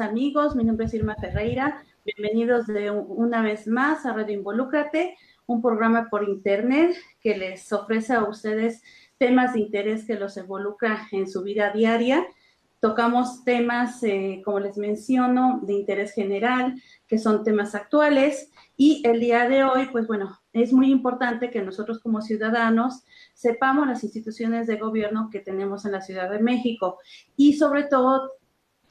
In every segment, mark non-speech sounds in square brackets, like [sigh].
Amigos, mi nombre es Irma Ferreira, bienvenidos de una vez más a Radio Involúcrate, un programa por internet que les ofrece a ustedes temas de interés que los involucra en su vida diaria. Tocamos temas, eh, como les menciono, de interés general, que son temas actuales. Y el día de hoy, pues bueno, es muy importante que nosotros como ciudadanos sepamos las instituciones de gobierno que tenemos en la Ciudad de México y sobre todo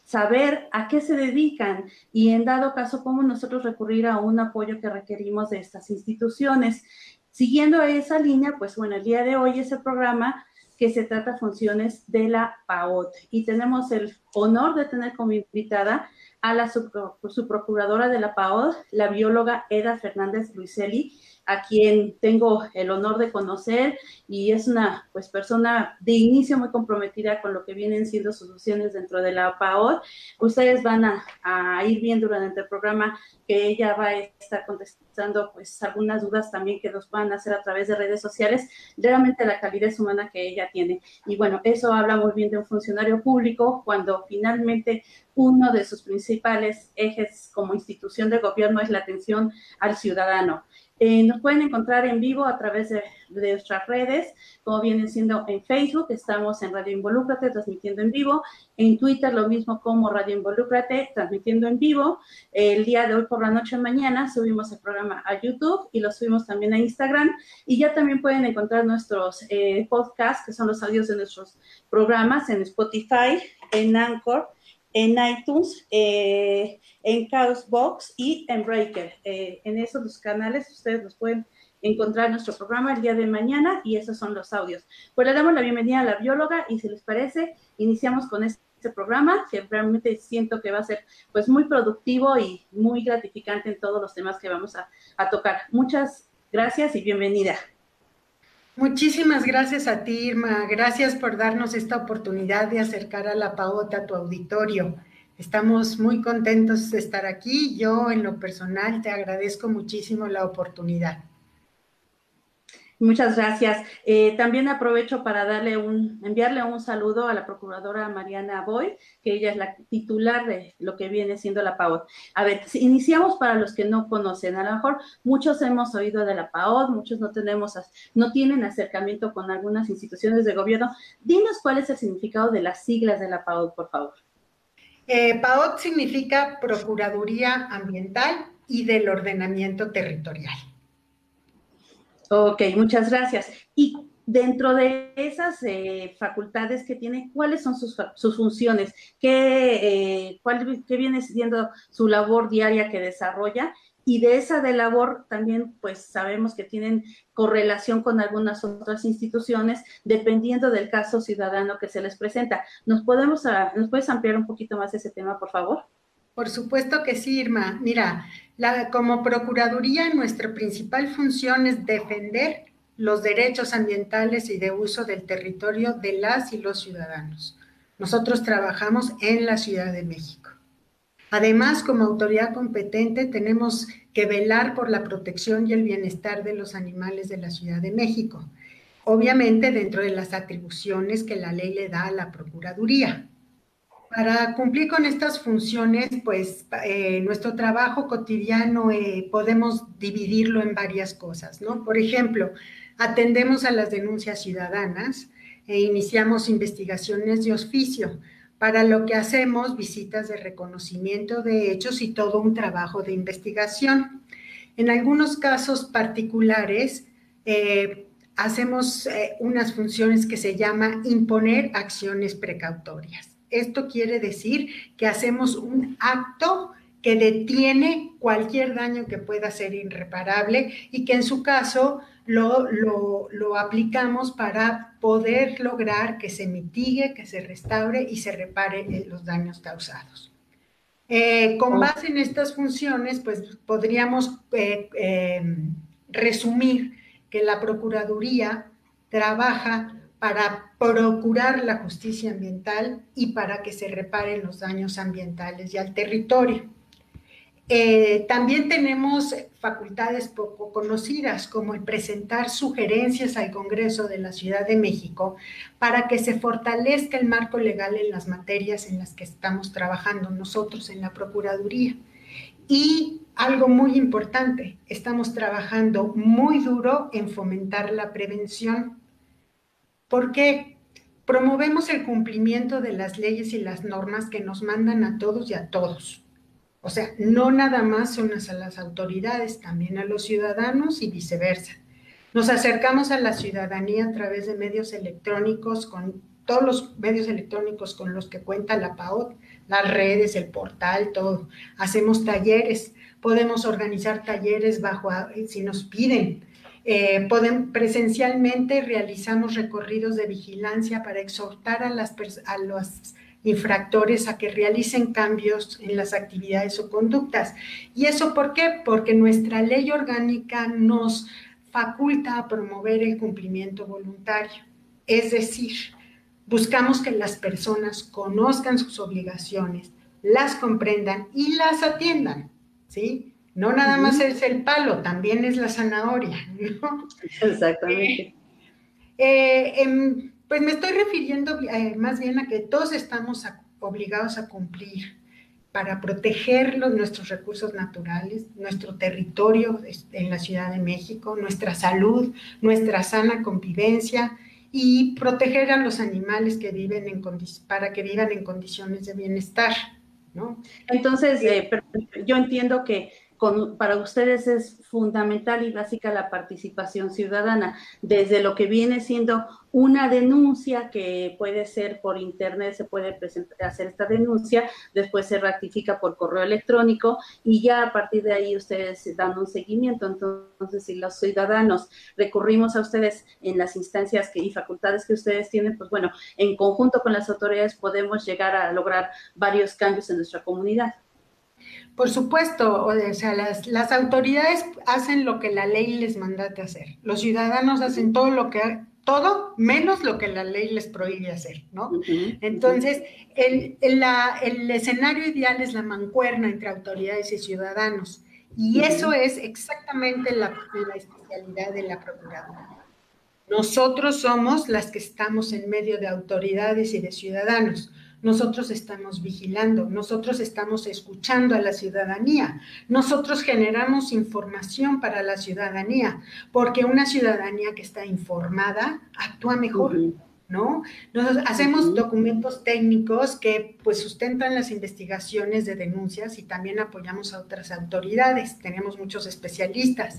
saber a qué se dedican y en dado caso cómo nosotros recurrir a un apoyo que requerimos de estas instituciones. Siguiendo esa línea, pues bueno, el día de hoy ese programa que se trata funciones de la PAOT y tenemos el honor de tener como invitada a la subprocuradora de la PAOT, la bióloga Eda Fernández Luiselli, a quien tengo el honor de conocer y es una pues persona de inicio muy comprometida con lo que vienen siendo sus opciones dentro de la PAOD. Ustedes van a, ir viendo durante el programa que ella va a estar contestando pues algunas dudas también que nos van a hacer a través de redes sociales, realmente la calidez humana que ella tiene. Y bueno, eso habla muy bien de un funcionario público cuando finalmente uno de sus principales ejes como institución de gobierno es la atención al ciudadano. Eh, nos pueden encontrar en vivo a través de, nuestras redes, como vienen siendo en Facebook, estamos en Radio Involúcrate transmitiendo en vivo, en Twitter lo mismo como Radio Involúcrate transmitiendo en vivo. el día de hoy por la noche mañana subimos el programa a YouTube y lo subimos también a Instagram y ya también pueden encontrar nuestros eh, podcasts, que son los audios de nuestros programas en Spotify, en Anchor en iTunes, eh, en Chaosbox y en Breaker. Eh, en esos dos canales ustedes los pueden encontrar en nuestro programa el día de mañana y esos son los audios. Pues le damos la bienvenida a la bióloga y si les parece, iniciamos con este, programa que realmente siento que va a ser pues muy productivo y muy gratificante en todos los temas que vamos a tocar. Muchas gracias y bienvenida. Muchísimas gracias a ti, Irma. Gracias por darnos esta oportunidad de acercar a la PAOTA a tu auditorio. Estamos muy contentos de estar aquí. Yo, en lo personal, te agradezco muchísimo la oportunidad. Muchas gracias. Eh, también aprovecho para darle un, enviarle un saludo a la procuradora Mariana Boy, que ella es la titular de lo que viene siendo la PAOD. A ver, iniciamos para los que no conocen. A lo mejor muchos hemos oído de la PAOD, muchos no tenemos, no tienen acercamiento con algunas instituciones de gobierno. Dinos cuál es el significado de las siglas de la PAOD, por favor. Eh, PAOD significa Procuraduría Ambiental y del Ordenamiento Territorial. Ok, muchas gracias. Y dentro de esas eh, facultades que tiene, ¿cuáles son sus, funciones? ¿Qué, eh, cuál, ¿Qué viene siendo su labor diaria que desarrolla? Y de esa de labor también, pues sabemos que tienen correlación con algunas otras instituciones, dependiendo del caso ciudadano que se les presenta. ¿Nos, podemos, ah, ¿nos puedes ampliar un poquito más ese tema, por favor? Por supuesto que sí, Irma. Mira, como Procuraduría, nuestra principal función es defender los derechos ambientales y de uso del territorio de las y los ciudadanos. Nosotros trabajamos en la Ciudad de México. Además, como autoridad competente, tenemos que velar por la protección y el bienestar de los animales de la Ciudad de México, obviamente dentro de las atribuciones que la ley le da a la Procuraduría. Para cumplir con estas funciones, pues eh, nuestro trabajo cotidiano eh, podemos dividirlo en varias cosas, ¿no? Por ejemplo, atendemos a las denuncias ciudadanas e iniciamos investigaciones de oficio, para lo que hacemos visitas de reconocimiento de hechos y todo un trabajo de investigación. En algunos casos particulares, eh, hacemos unas funciones que se llama imponer acciones precautorias. Esto quiere decir que hacemos un acto que detiene cualquier daño que pueda ser irreparable y que en su caso lo, aplicamos para poder lograr que se mitigue, que se restaure y se repare eh, los daños causados. Eh, con base en estas funciones, pues podríamos eh, resumir que la Procuraduría trabaja para procurar la justicia ambiental y para que se reparen los daños ambientales y al territorio. Eh, también tenemos facultades poco conocidas, como el presentar sugerencias al Congreso de la Ciudad de México para que se fortalezca el marco legal en las materias en las que estamos trabajando nosotros en la Procuraduría. Y algo muy importante, estamos trabajando muy duro en fomentar la prevención porque promovemos el cumplimiento de las leyes y las normas que nos mandan a todos y a todos. O sea, no nada más son a las autoridades, también a los ciudadanos y viceversa. Nos acercamos a la ciudadanía a través de medios electrónicos, con todos los medios electrónicos con los que cuenta la PAOT, las redes, el portal, todo. Hacemos talleres, podemos organizar talleres bajo, si nos piden, eh, presencialmente realizamos recorridos de vigilancia para exhortar a, las, a los infractores a que realicen cambios en las actividades o conductas. ¿Y eso por qué? Porque nuestra ley orgánica nos faculta a promover el cumplimiento voluntario. Es decir, buscamos que las personas conozcan sus obligaciones, las comprendan y las atiendan, ¿sí? No nada más es el palo, también es la zanahoria, ¿no? Exactamente. [laughs] Eh, em, pues me estoy refiriendo eh, más bien a que todos estamos obligados a cumplir para proteger los, nuestros recursos naturales, nuestro territorio en la Ciudad de México, nuestra salud, nuestra sana convivencia y proteger a los animales que viven en para que vivan en condiciones de bienestar. ¿no? Entonces, eh, yo entiendo que para ustedes es fundamental y básica la participación ciudadana, desde lo que viene siendo una denuncia que puede ser por internet, se puede hacer esta denuncia, después se ratifica por correo electrónico y ya a partir de ahí ustedes dan un seguimiento. Entonces, si los ciudadanos recurrimos a ustedes en las instancias que, y facultades que ustedes tienen, pues bueno, en conjunto con las autoridades podemos llegar a lograr varios cambios en nuestra comunidad. Por supuesto, o sea, las, las, autoridades hacen lo que la ley les manda de hacer. Los ciudadanos hacen todo lo que todo menos lo que la ley les prohíbe hacer, ¿no? Entonces, el, el, escenario ideal es la mancuerna entre autoridades y ciudadanos. Y eso es exactamente la, la especialidad de la Procuraduría. Nosotros somos las que estamos en medio de autoridades y de ciudadanos nosotros estamos vigilando, nosotros estamos escuchando a la ciudadanía, nosotros generamos información para la ciudadanía, porque una ciudadanía que está informada actúa mejor. ¿No? Nosotros hacemos documentos técnicos que pues sustentan las investigaciones de denuncias y también apoyamos a otras autoridades. Tenemos muchos especialistas,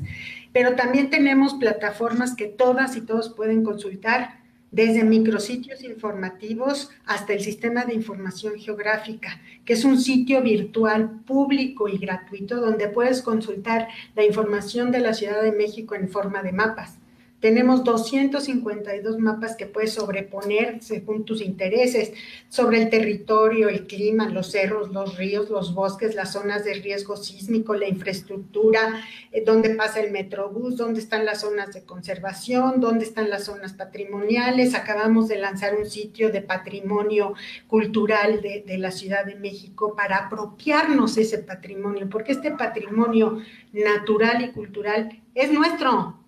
pero también tenemos plataformas que todas y todos pueden consultar desde micrositios informativos hasta el Sistema de Información Geográfica, que es un sitio virtual público y gratuito donde puedes consultar la información de la Ciudad de México en forma de mapas. Tenemos 252 mapas que puedes sobreponer según tus intereses sobre el territorio, el clima, los cerros, los ríos, los bosques, las zonas de riesgo sísmico, la infraestructura, eh, dónde pasa el metrobús, dónde están las zonas de conservación, dónde están las zonas patrimoniales. Acabamos de lanzar un sitio de patrimonio cultural de, de la Ciudad de México para apropiarnos ese patrimonio, porque este patrimonio natural y cultural es nuestro,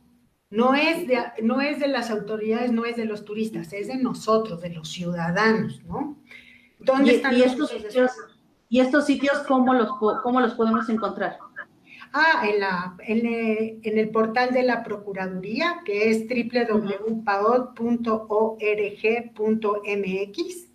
no es, de, no es de las autoridades, no es de los turistas, es de nosotros, de los ciudadanos, ¿no? ¿Dónde están estos sitios? ¿Y estos sitios cómo los, cómo los podemos encontrar? Ah, en, la, en, el portal de la Procuraduría, que es www.paod.org.mx.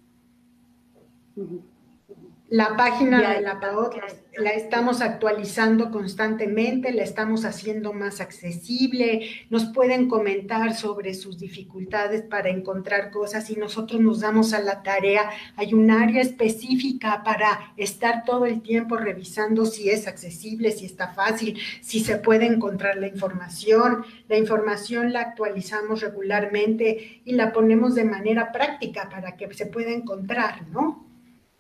La página de la PAOT la estamos actualizando constantemente, la estamos haciendo más accesible, nos pueden comentar sobre sus dificultades para encontrar cosas y nosotros nos damos a la tarea. Hay un área específica para estar todo el tiempo revisando si es accesible, si está fácil, si se puede encontrar la información. La información la actualizamos regularmente y la ponemos de manera práctica para que se pueda encontrar, ¿no?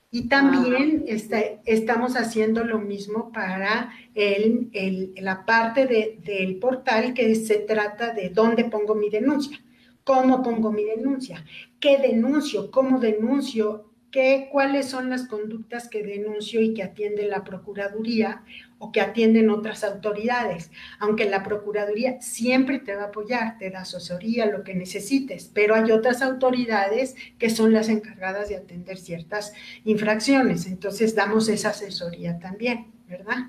Y también este, estamos haciendo lo mismo para el, la parte del portal que se trata de dónde pongo mi denuncia, cómo pongo mi denuncia, qué denuncio, cómo denuncio, qué, cuáles son las conductas que denuncio y que atiende la Procuraduría o que atienden otras autoridades, aunque la Procuraduría siempre te va a apoyar, te da asesoría, lo que necesites, pero hay otras autoridades que son las encargadas de atender ciertas infracciones, entonces damos esa asesoría también, ¿verdad?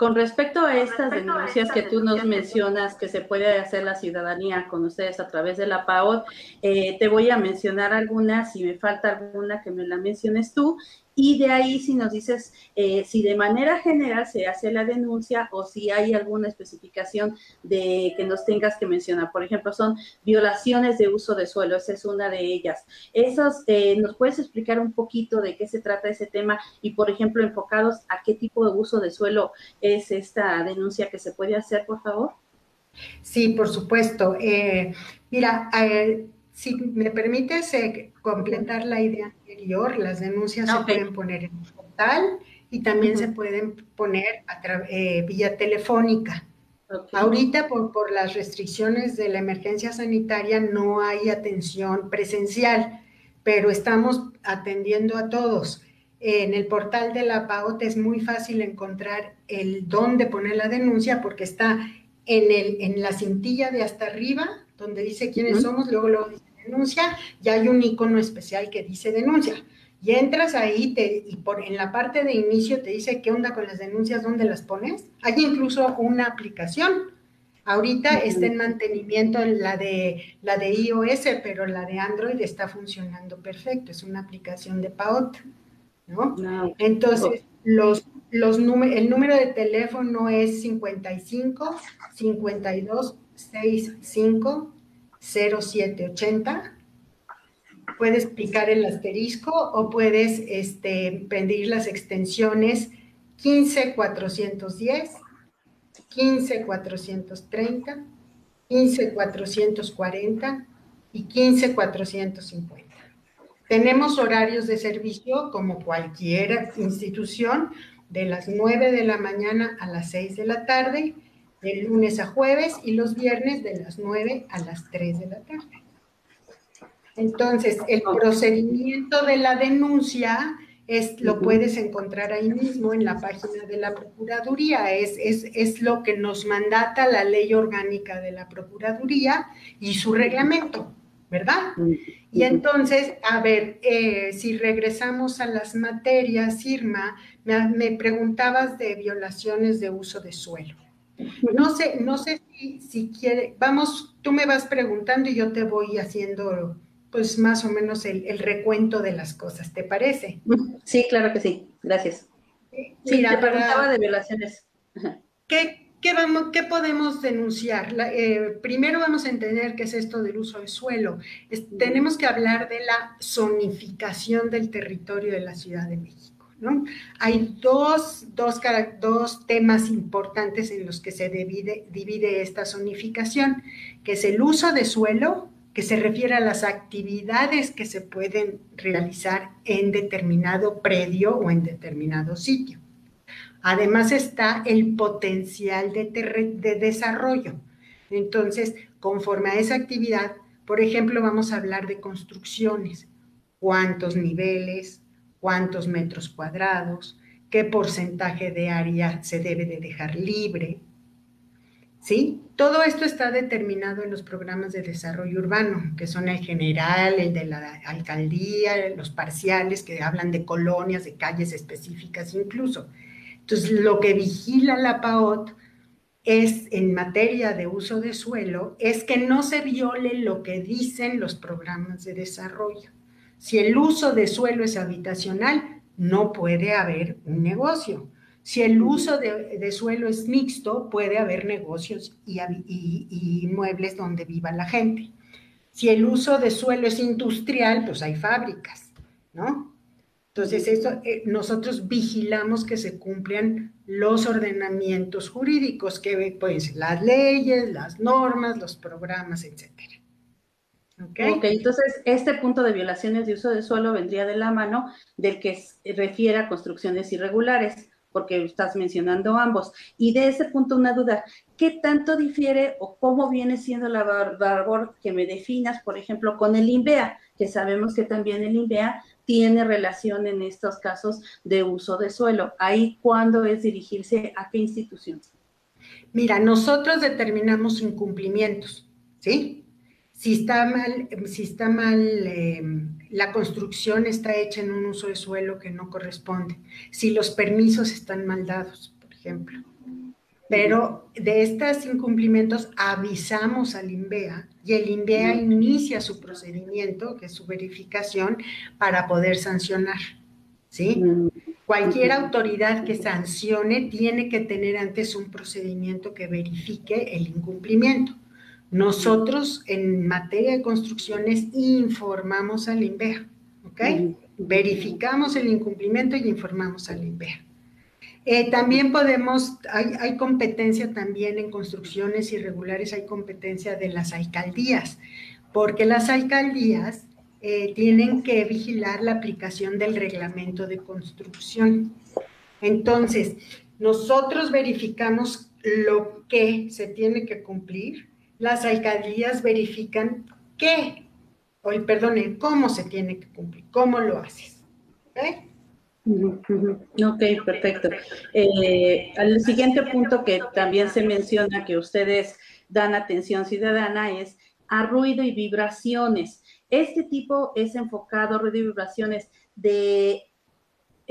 Con respecto a estas denuncias que tú nos mencionas que se puede hacer la ciudadanía con ustedes a través de la PAOD, eh, te voy a mencionar algunas, si me falta alguna que me la menciones tú, y de ahí si nos dices eh, si de manera general se hace la denuncia o si hay alguna especificación de que nos tengas que mencionar. Por ejemplo, son violaciones de uso de suelo, esa es una de ellas. Esos, eh, ¿Nos puedes explicar un poquito de qué se trata ese tema y, por ejemplo, enfocados a qué tipo de uso de suelo es esta denuncia que se puede hacer, por favor? Sí, por supuesto. Eh, mira, si me permites completar la idea las denuncias se pueden poner en el portal y también se pueden poner a eh, vía telefónica. Ahorita por, por las restricciones de la emergencia sanitaria no hay atención presencial, pero estamos atendiendo a todos. En el portal de la PAOT es muy fácil encontrar el dónde poner la denuncia porque está en, el, en la cintilla de hasta arriba, donde dice quiénes somos, luego lo dice denuncia, ya hay un icono especial que dice denuncia. Y entras ahí te, y por, en la parte de inicio te dice qué onda con las denuncias, dónde las pones. Hay incluso una aplicación. Ahorita está en mantenimiento la de, la de iOS, pero la de Android está funcionando perfecto. Es una aplicación de PAOT. ¿no? Entonces, los, los el número de teléfono es 55 52 65 0780 puedes picar el asterisco o puedes este, pedir las extensiones 15410, 15430, 15440 y 15450. Tenemos horarios de servicio como cualquier institución de las 9 de la mañana a las 6 de la tarde, de lunes a jueves y los viernes de las 9 a las 3 de la tarde. Entonces, el procedimiento de la denuncia es, lo puedes encontrar ahí mismo en la página de la Procuraduría. Es, es, lo que nos mandata la ley orgánica de la Procuraduría y su reglamento, ¿verdad? Y entonces, a ver, eh, si regresamos a las materias, Irma, me, me, preguntabas de violaciones de uso de suelo. No sé, no sé si, si quiere, vamos, tú me vas preguntando y yo te voy haciendo pues más o menos el, recuento de las cosas, ¿te parece? Sí, claro que sí, gracias. Sí, Mira, te preguntaba de violaciones. ¿Qué, qué, vamos, qué podemos denunciar? Eh, primero vamos a entender qué es esto del uso del suelo. tenemos que hablar de la zonificación del territorio de la Ciudad de México. Hay dos, dos, dos temas importantes en los que se divide, esta zonificación, que es el uso de suelo que se refiere a las actividades que se pueden realizar en determinado predio o en determinado sitio. Además está el potencial de desarrollo. Entonces, conforme a esa actividad, por ejemplo, vamos a hablar de construcciones, cuántos niveles, cuántos metros cuadrados, qué porcentaje de área se debe de dejar libre, ¿sí? Todo esto está determinado en los programas de desarrollo urbano, que son el general, el de la alcaldía, los parciales, que hablan de colonias, de calles específicas incluso. Entonces, lo que vigila la PAOT es, en materia de uso de suelo, es que no se viole lo que dicen los programas de desarrollo. Si el uso de suelo es habitacional, no puede haber un negocio si el uso de, suelo es mixto, puede haber negocios y, y, inmuebles donde viva la gente. Si el uso de suelo es industrial, pues hay fábricas, ¿no? Entonces, eso, eh, nosotros vigilamos que se cumplan los ordenamientos jurídicos, que pues las leyes, las normas, los programas, etcétera. ¿Okay? ok, entonces este punto de violaciones de uso de suelo vendría de la mano del que refiere a construcciones irregulares porque estás mencionando ambos. Y de ese punto una duda, ¿qué tanto difiere o cómo viene siendo la labor que me definas, por ejemplo, con el INVEA, que sabemos que también el INVEA tiene relación en estos casos de uso de suelo? Ahí, ¿cuándo es dirigirse a qué institución? Mira, nosotros determinamos incumplimientos, ¿sí? Si está mal, si está mal em, la construcción está hecha en un uso de suelo que no corresponde, si los permisos están mal dados, por ejemplo. Pero de estos incumplimientos avisamos al INVEA y el INVEA inicia su procedimiento, que es su verificación, para poder sancionar. ¿sí? Cualquier autoridad que sancione tiene que tener antes un procedimiento que verifique el incumplimiento. Nosotros en materia de construcciones informamos al INVEA, ¿ok? Verificamos el incumplimiento y informamos al INVEA. Eh, también podemos, hay, competencia también en construcciones irregulares, hay competencia de las alcaldías, porque las alcaldías eh, tienen que vigilar la aplicación del reglamento de construcción. Entonces, nosotros verificamos lo que se tiene que cumplir las alcaldías verifican qué, o perdón, cómo se tiene que cumplir, cómo lo haces. Ok, perfecto. Eh, al siguiente punto que también se menciona que ustedes dan atención ciudadana es a ruido y vibraciones. Este tipo es enfocado, ruido y vibraciones de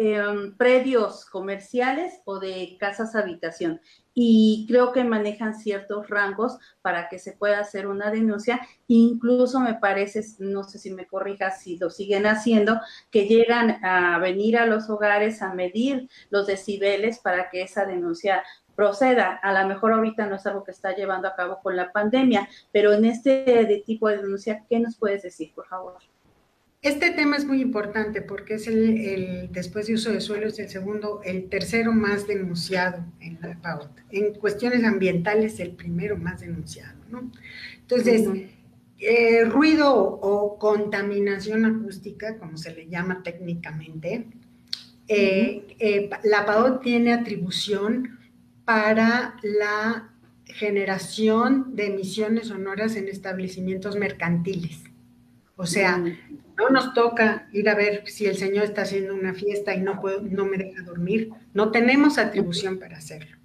Em, predios comerciales o de casas habitación. Y creo que manejan ciertos rangos para que se pueda hacer una denuncia. Incluso me parece, no sé si me corrijas, si lo siguen haciendo, que llegan a venir a los hogares a medir los decibeles para que esa denuncia proceda. A lo mejor ahorita no es algo que está llevando a cabo con la pandemia, pero en este tipo de denuncia, ¿qué nos puedes decir, por favor? Este tema es muy importante porque es el, después de uso de suelo, es el segundo, el tercero más denunciado en la PAUT. En cuestiones ambientales, el primero más denunciado, ¿no? Entonces, eh, ruido o contaminación acústica, como se le llama técnicamente, eh, eh, la PAOT tiene atribución para la generación de emisiones sonoras en establecimientos mercantiles. O sea, no nos toca ir a ver si el Señor está haciendo una fiesta y no, puedo, no me deja dormir. No tenemos atribución para hacerlo.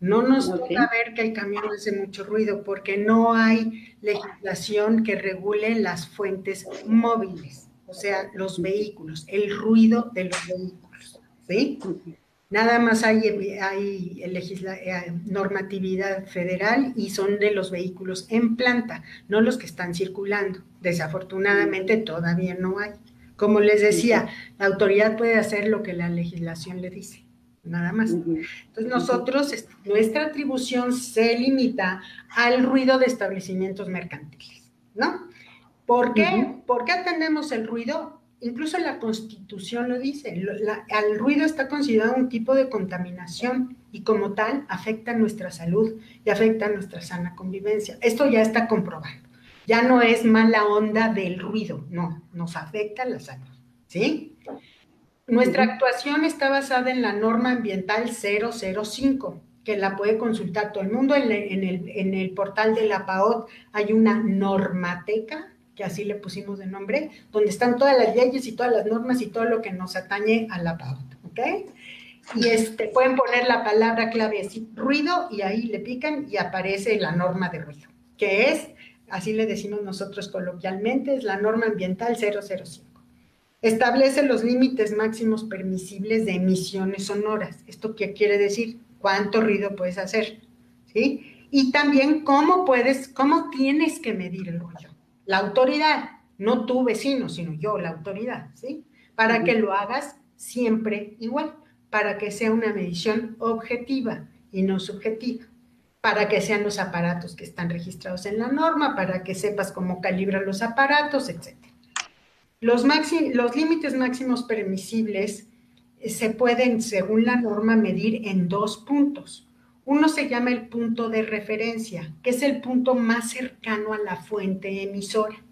No nos toca ver que el camión hace mucho ruido porque no hay legislación que regule las fuentes móviles, o sea, los vehículos, el ruido de los vehículos. ¿Sí? Nada más hay, hay eh, normatividad federal y son de los vehículos en planta, no los que están circulando. Desafortunadamente todavía no hay. Como les decía, la autoridad puede hacer lo que la legislación le dice, nada más. Entonces nosotros, nuestra atribución se limita al ruido de establecimientos mercantiles, ¿no? ¿Por qué? ¿Por qué atendemos el ruido? Incluso la constitución lo dice, el ruido está considerado un tipo de contaminación y como tal afecta nuestra salud y afecta nuestra sana convivencia. Esto ya está comprobado. Ya no es mala onda del ruido, no, nos afecta la salud, ¿sí? Nuestra actuación está basada en la norma ambiental 005, que la puede consultar todo el mundo. En el, en el portal de la PAOT hay una normateca que así le pusimos de nombre, donde están todas las leyes y todas las normas y todo lo que nos atañe a la pauta, ¿ok? Y este, pueden poner la palabra clave así, ruido, y ahí le pican y aparece la norma de ruido, que es, así le decimos nosotros coloquialmente, es la norma ambiental 005. Establece los límites máximos permisibles de emisiones sonoras. ¿Esto qué quiere decir? ¿Cuánto ruido puedes hacer? ¿Sí? Y también cómo puedes, cómo tienes que medir el ruido la autoridad, no tu vecino, sino yo, la autoridad, ¿sí? Para que lo hagas siempre igual, para que sea una medición objetiva y no subjetiva, para que sean los aparatos que están registrados en la norma, para que sepas cómo calibrar los aparatos, etc. Los, los límites máximos permisibles eh, se pueden, según la norma, medir en dos puntos. Uno se llama el punto de referencia, que es el punto más cercano a la fuente emisora.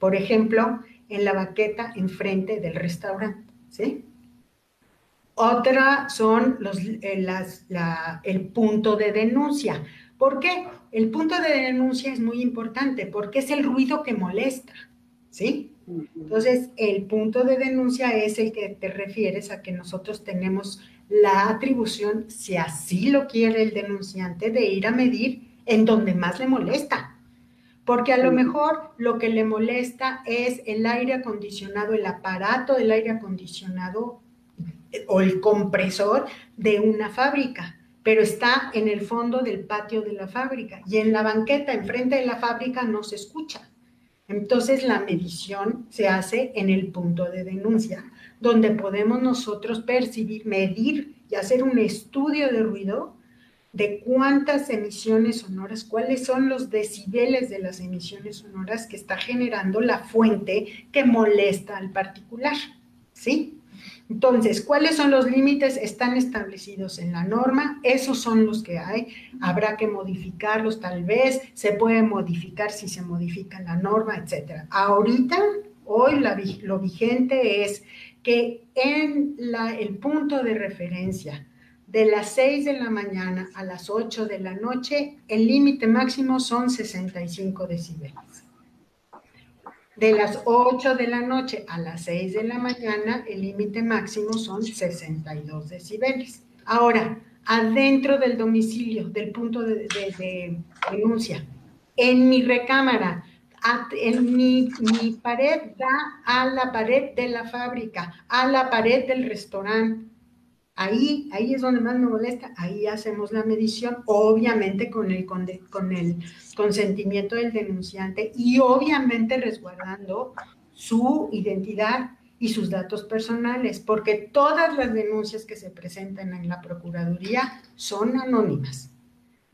Por ejemplo, en la baqueta enfrente del restaurante. ¿sí? Otra son los, eh, el punto de denuncia. ¿Por qué? El punto de denuncia es muy importante porque es el ruido que molesta. ¿Sí? Entonces, el punto de denuncia es el que te refieres a que nosotros tenemos la atribución, si así lo quiere el denunciante, de ir a medir en donde más le molesta. Porque a lo mejor lo que le molesta es el aire acondicionado, el aparato del aire acondicionado eh, o el compresor de una fábrica, pero está en el fondo del patio de la fábrica y en la banqueta enfrente de la fábrica no se escucha. Entonces la medición se hace en el punto de denuncia, donde podemos nosotros percibir, medir y hacer un estudio de ruido de cuántas emisiones sonoras, cuáles son los decibeles de las emisiones sonoras que está generando la fuente que molesta al particular, ¿sí? Entonces, ¿cuáles son los límites? Están establecidos en la norma, esos son los que hay, habrá que modificarlos tal vez, se puede modificar si se modifica la norma, etcétera. Ahorita, hoy lo vigente es que en la, el punto de referencia de las 6 de la mañana a las 8 de la noche, el límite máximo son 65 decibeles de las 8 de la noche a las 6 de la mañana, el límite máximo son 62 decibeles. Ahora, adentro del domicilio, del punto de, denuncia, en mi recámara, en mi, pared da a la pared de la fábrica, a la pared del restaurante. Ahí, ahí es donde más me molesta, ahí hacemos la medición, obviamente con el, con el consentimiento del denunciante y obviamente resguardando su identidad y sus datos personales, porque todas las denuncias que se presentan en la Procuraduría son anónimas.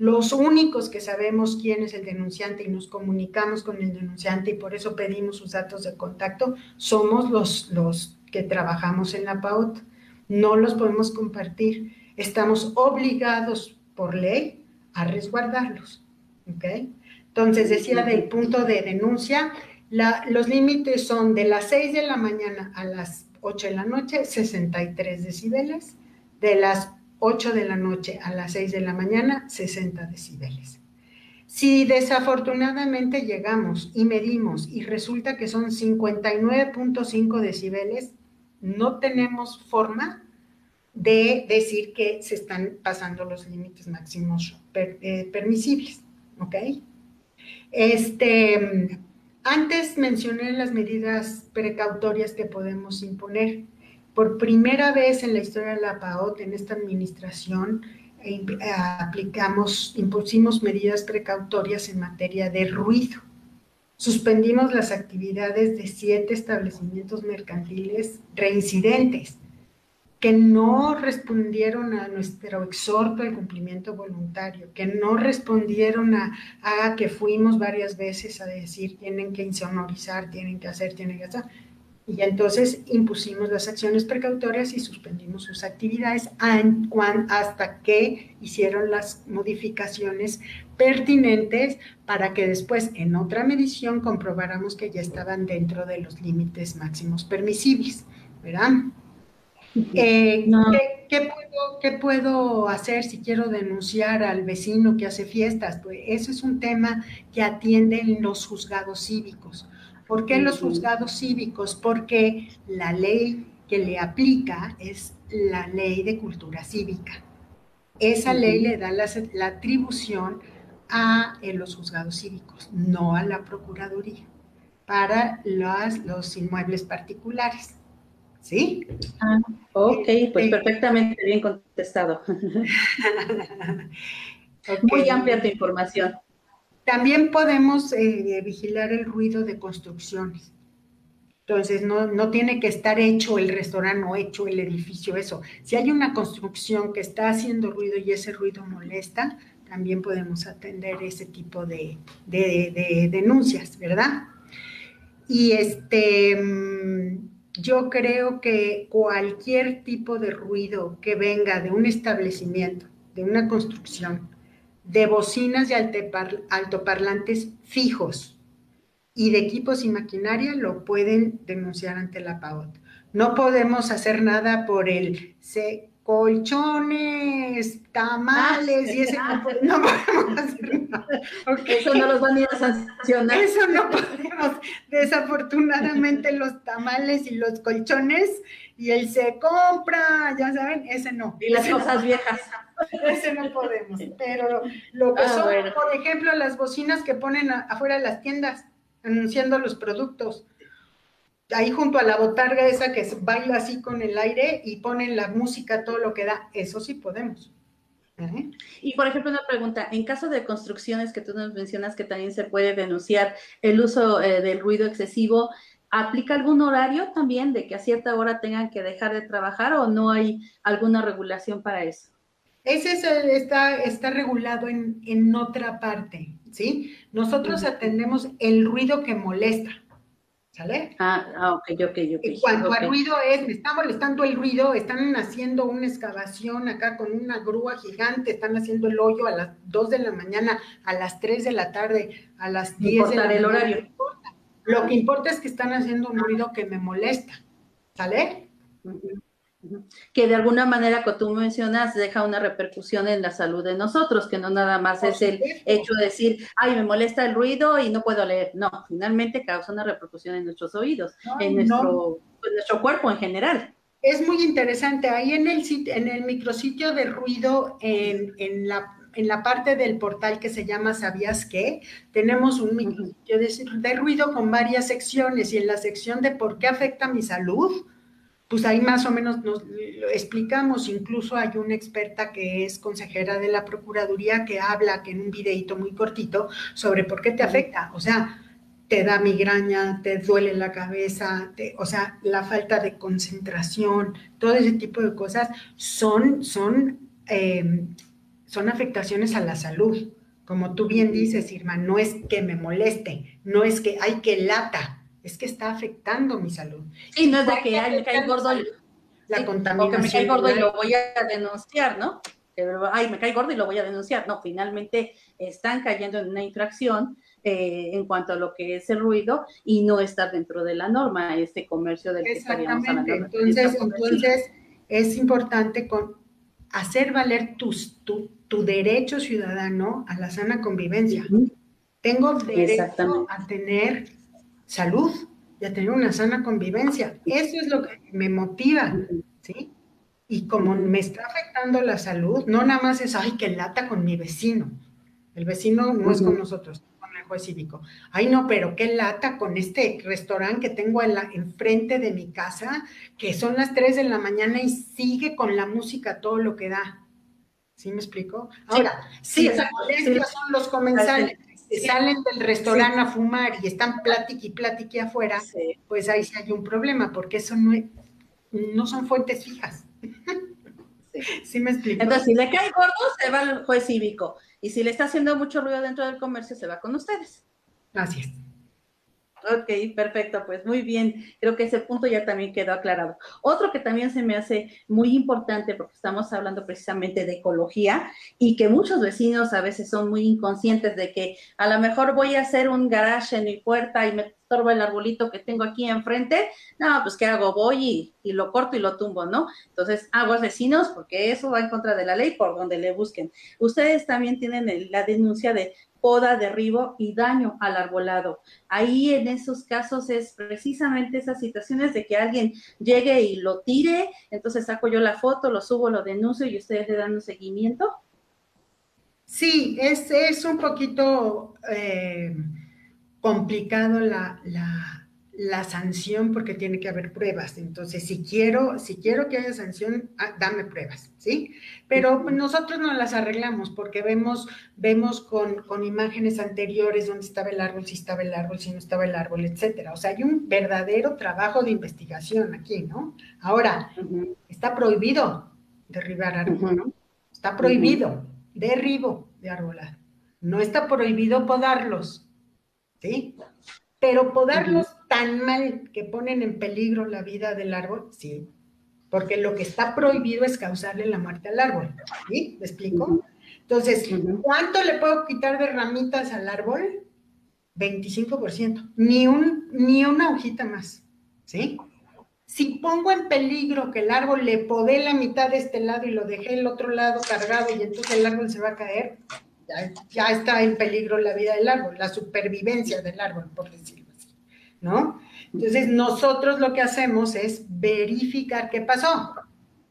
Los únicos que sabemos quién es el denunciante y nos comunicamos con el denunciante y por eso pedimos sus datos de contacto somos los, los que trabajamos en la PAUT. No los podemos compartir. Estamos obligados por ley a resguardarlos. Entonces, decía del punto de denuncia, los límites son de las 6 de la mañana a las 8 de la noche, 63 decibeles, de las 8 de la noche a las 6 de la mañana, 60 decibeles. Si desafortunadamente llegamos y medimos y resulta que son 59.5 decibeles, no tenemos forma de decir que se están pasando los límites máximos eh, permisibles, ¿ok? Este, antes mencioné las medidas precautorias que podemos imponer. Por primera vez en la historia de la PAOT, en esta administración, eh, aplicamos, impusimos medidas precautorias en materia de ruido. Suspendimos las actividades de siete establecimientos mercantiles reincidentes que no respondieron a nuestro exhorto al cumplimiento voluntario, que no respondieron a, a, que fuimos varias veces a decir tienen que insonorizar, tienen que hacer, tienen que hacer. Y entonces impusimos las acciones precautorias y suspendimos sus actividades hasta que hicieron las modificaciones pertinentes para que después en otra medición comprobáramos que ya estaban dentro de los límites máximos permisibles, ¿verdad? Eh, ¿qué, puedo, hacer si quiero denunciar al vecino que hace fiestas? Pues eso es un tema que atienden los juzgados cívicos. ¿Por qué los juzgados cívicos? Porque la ley que le aplica es la ley de cultura cívica. Esa ley le da la, atribución a los juzgados cívicos, no a la Procuraduría, para los inmuebles particulares. ¿Sí? Ah, ok, pues este perfectamente bien contestado. [laughs] [laughs] Muy amplia tu información. También podemos eh, vigilar el ruido de construcciones. Entonces, no, no, tiene que estar hecho el restaurante o hecho el edificio, eso. Si hay una construcción que está haciendo ruido y ese ruido molesta, también podemos atender ese tipo de, de denuncias, ¿verdad? Y este, mm, yo creo que cualquier tipo de ruido que venga de un establecimiento, de una construcción, de bocinas y altoparlantes fijos y de equipos y maquinaria lo pueden denunciar ante la PAOT. No podemos hacer nada por el colchones, tamales y ese no, podemos hacer nada. Eso no los van a ir a sancionar. Eso no podemos. Desafortunadamente los tamales y los colchones y el se compra, ya saben, ese no. Y las cosas viejas. Ese no podemos. Pero lo que ah, son, por ejemplo, las bocinas que ponen afuera de las tiendas anunciando los productos ahí junto a la botarga esa que baila así con el aire y ponen la música, todo lo que da, eso sí podemos. ¿Eh? Y por ejemplo, una pregunta, en caso de construcciones que tú nos mencionas que también se puede denunciar el uso eh, del ruido excesivo, ¿aplica algún horario también de que a cierta hora tengan que dejar de trabajar o no hay alguna regulación para eso? Ese está, está regulado en, en otra parte, ¿sí? Nosotros atendemos el ruido que molesta. ¿Sale? Ah, ah, ok, ok, ok. En cuanto al ruido es, me está molestando el ruido, están haciendo una excavación acá con una grúa gigante, están haciendo el hoyo a las 2 de la mañana, a las 3 de la tarde, a las 10 de la el horario. Lo que importa es que están haciendo un ruido que me molesta, ¿sale? Que de alguna manera, como tú mencionas, deja una repercusión en la salud de nosotros, que no nada más es el hecho de decir, ay, me molesta el ruido y no puedo leer. No, finalmente causa una repercusión en nuestros oídos, en, nuestro, nuestro cuerpo en general. Es muy interesante. Ahí en el, en el micrositio de ruido, en, en la en la parte del portal que se llama ¿Sabías qué? Tenemos un micrositio de, de ruido con varias secciones y en la sección de por qué afecta mi salud, pues ahí más o menos nos lo explicamos, incluso hay una experta que es consejera de la Procuraduría que habla que en un videito muy cortito sobre por qué te afecta, o sea, te da migraña, te duele la cabeza, o sea, la falta de concentración, todo ese tipo de cosas son, son, em, son afectaciones a la salud. Como tú bien dices, Irma, no es que me moleste, no es que hay que lata, es que está afectando mi salud. Sí, no es de que ay, me cae gordo. La contaminación. que me cae gordo y lo voy a denunciar, ¿no? Ay, me cae gordo y lo voy a denunciar. No, finalmente están cayendo en una infracción eh, en cuanto a lo que es el ruido y no estar dentro de la norma, este comercio del que estaríamos hablando. Entonces, entonces es importante con hacer valer tus, tu, tu, derecho ciudadano a la sana convivencia. Tengo derecho a tener salud y a tener una sana convivencia. Eso es lo que me motiva, ¿sí? Y como me está afectando la salud, no nada más es, ay, que lata con mi vecino. El vecino no es con nosotros, con el juez cívico. Ay, no, pero qué lata con este restaurante que tengo en la, enfrente de mi casa, que son las 3 de la mañana y sigue con la música todo lo que da. ¿Sí me explico? Ahora, sí, sí, son los comensales salen del restaurante a fumar y están plática y plática afuera, pues ahí sí hay un problema, porque eso no, no son fuentes fijas. Sí. me explico? Entonces, si le cae gordo, se va al juez cívico. Y si le está haciendo mucho ruido dentro del comercio, se va con ustedes. Gracias. Ok, perfecto, pues muy bien. Creo que ese punto ya también quedó aclarado. Otro que también se me hace muy importante, porque estamos hablando precisamente de ecología y que muchos vecinos a veces son muy inconscientes de que a lo mejor voy a hacer un garage en mi puerta y me estorba el arbolito que tengo aquí enfrente. No, pues ¿qué hago? Voy y, lo corto y lo tumbo, ¿no? Entonces, aguas vecinos, porque eso va en contra de la ley por donde le busquen. Ustedes también tienen la denuncia de poda, derribo y daño al arbolado. Ahí en esos casos es precisamente esas situaciones de que alguien llegue y lo tire, entonces saco yo la foto, lo subo, lo denuncio y ustedes le dan un seguimiento. Sí, es, es un poquito eh, complicado la, la la sanción porque tiene que haber pruebas. Entonces, si quiero, si quiero que haya sanción, ah, dame pruebas, ¿sí? Pero nosotros no las arreglamos porque vemos, vemos con, con, imágenes anteriores dónde estaba el árbol, si estaba el árbol, si no estaba el árbol, etcétera. O sea, hay un verdadero trabajo de investigación aquí, ¿no? Ahora, está prohibido derribar árboles, ¿no? Está prohibido derribo de arbolado. No está prohibido podarlos, ¿sí? Pero podarlos tan mal que ponen en peligro la vida del árbol, sí, porque lo que está prohibido es causarle la muerte al árbol, ¿sí? ¿Me explico? Entonces, ¿cuánto le puedo quitar de ramitas al árbol? 25%, ni, un, ni una hojita más, ¿sí? Si pongo en peligro que el árbol le podé la mitad de este lado y lo dejé el otro lado cargado y entonces el árbol se va a caer, ya, está en peligro la vida del árbol, la supervivencia del árbol, por decirlo ¿no? Entonces, nosotros lo que hacemos es verificar qué pasó.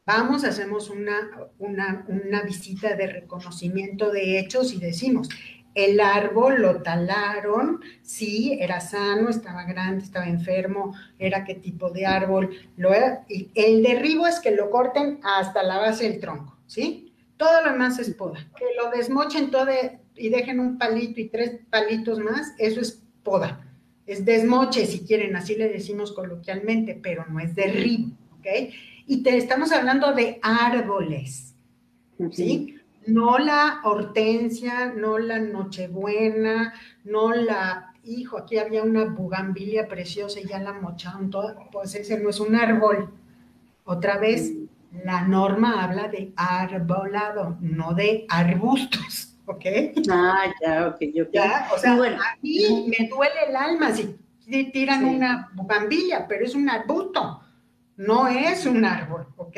Vamos, hacemos una, una, una visita de reconocimiento de hechos y decimos, el árbol lo talaron, sí, era sano, estaba grande, estaba enfermo, era qué tipo de árbol, lo era, y el derribo es que lo corten hasta la base del tronco, ¿sí? Todo lo demás es poda. Que lo desmochen todo y dejen un palito y tres palitos más, eso es poda. Es desmoche, si quieren, así le decimos coloquialmente, pero no es derribo, ¿ok? Y te estamos hablando de árboles, ¿sí? No la hortensia, no la nochebuena, no la, hijo, aquí había una bugambilia preciosa y ya la mocharon toda, pues ese no es un árbol. Otra vez, la norma habla de arbolado, no de arbustos, ¿ok? Ah, ya, ok, yo Ya, o sea, bueno. a mí me duele el alma si tiran una bambilla, pero es un arbusto, no es un árbol, ¿ok?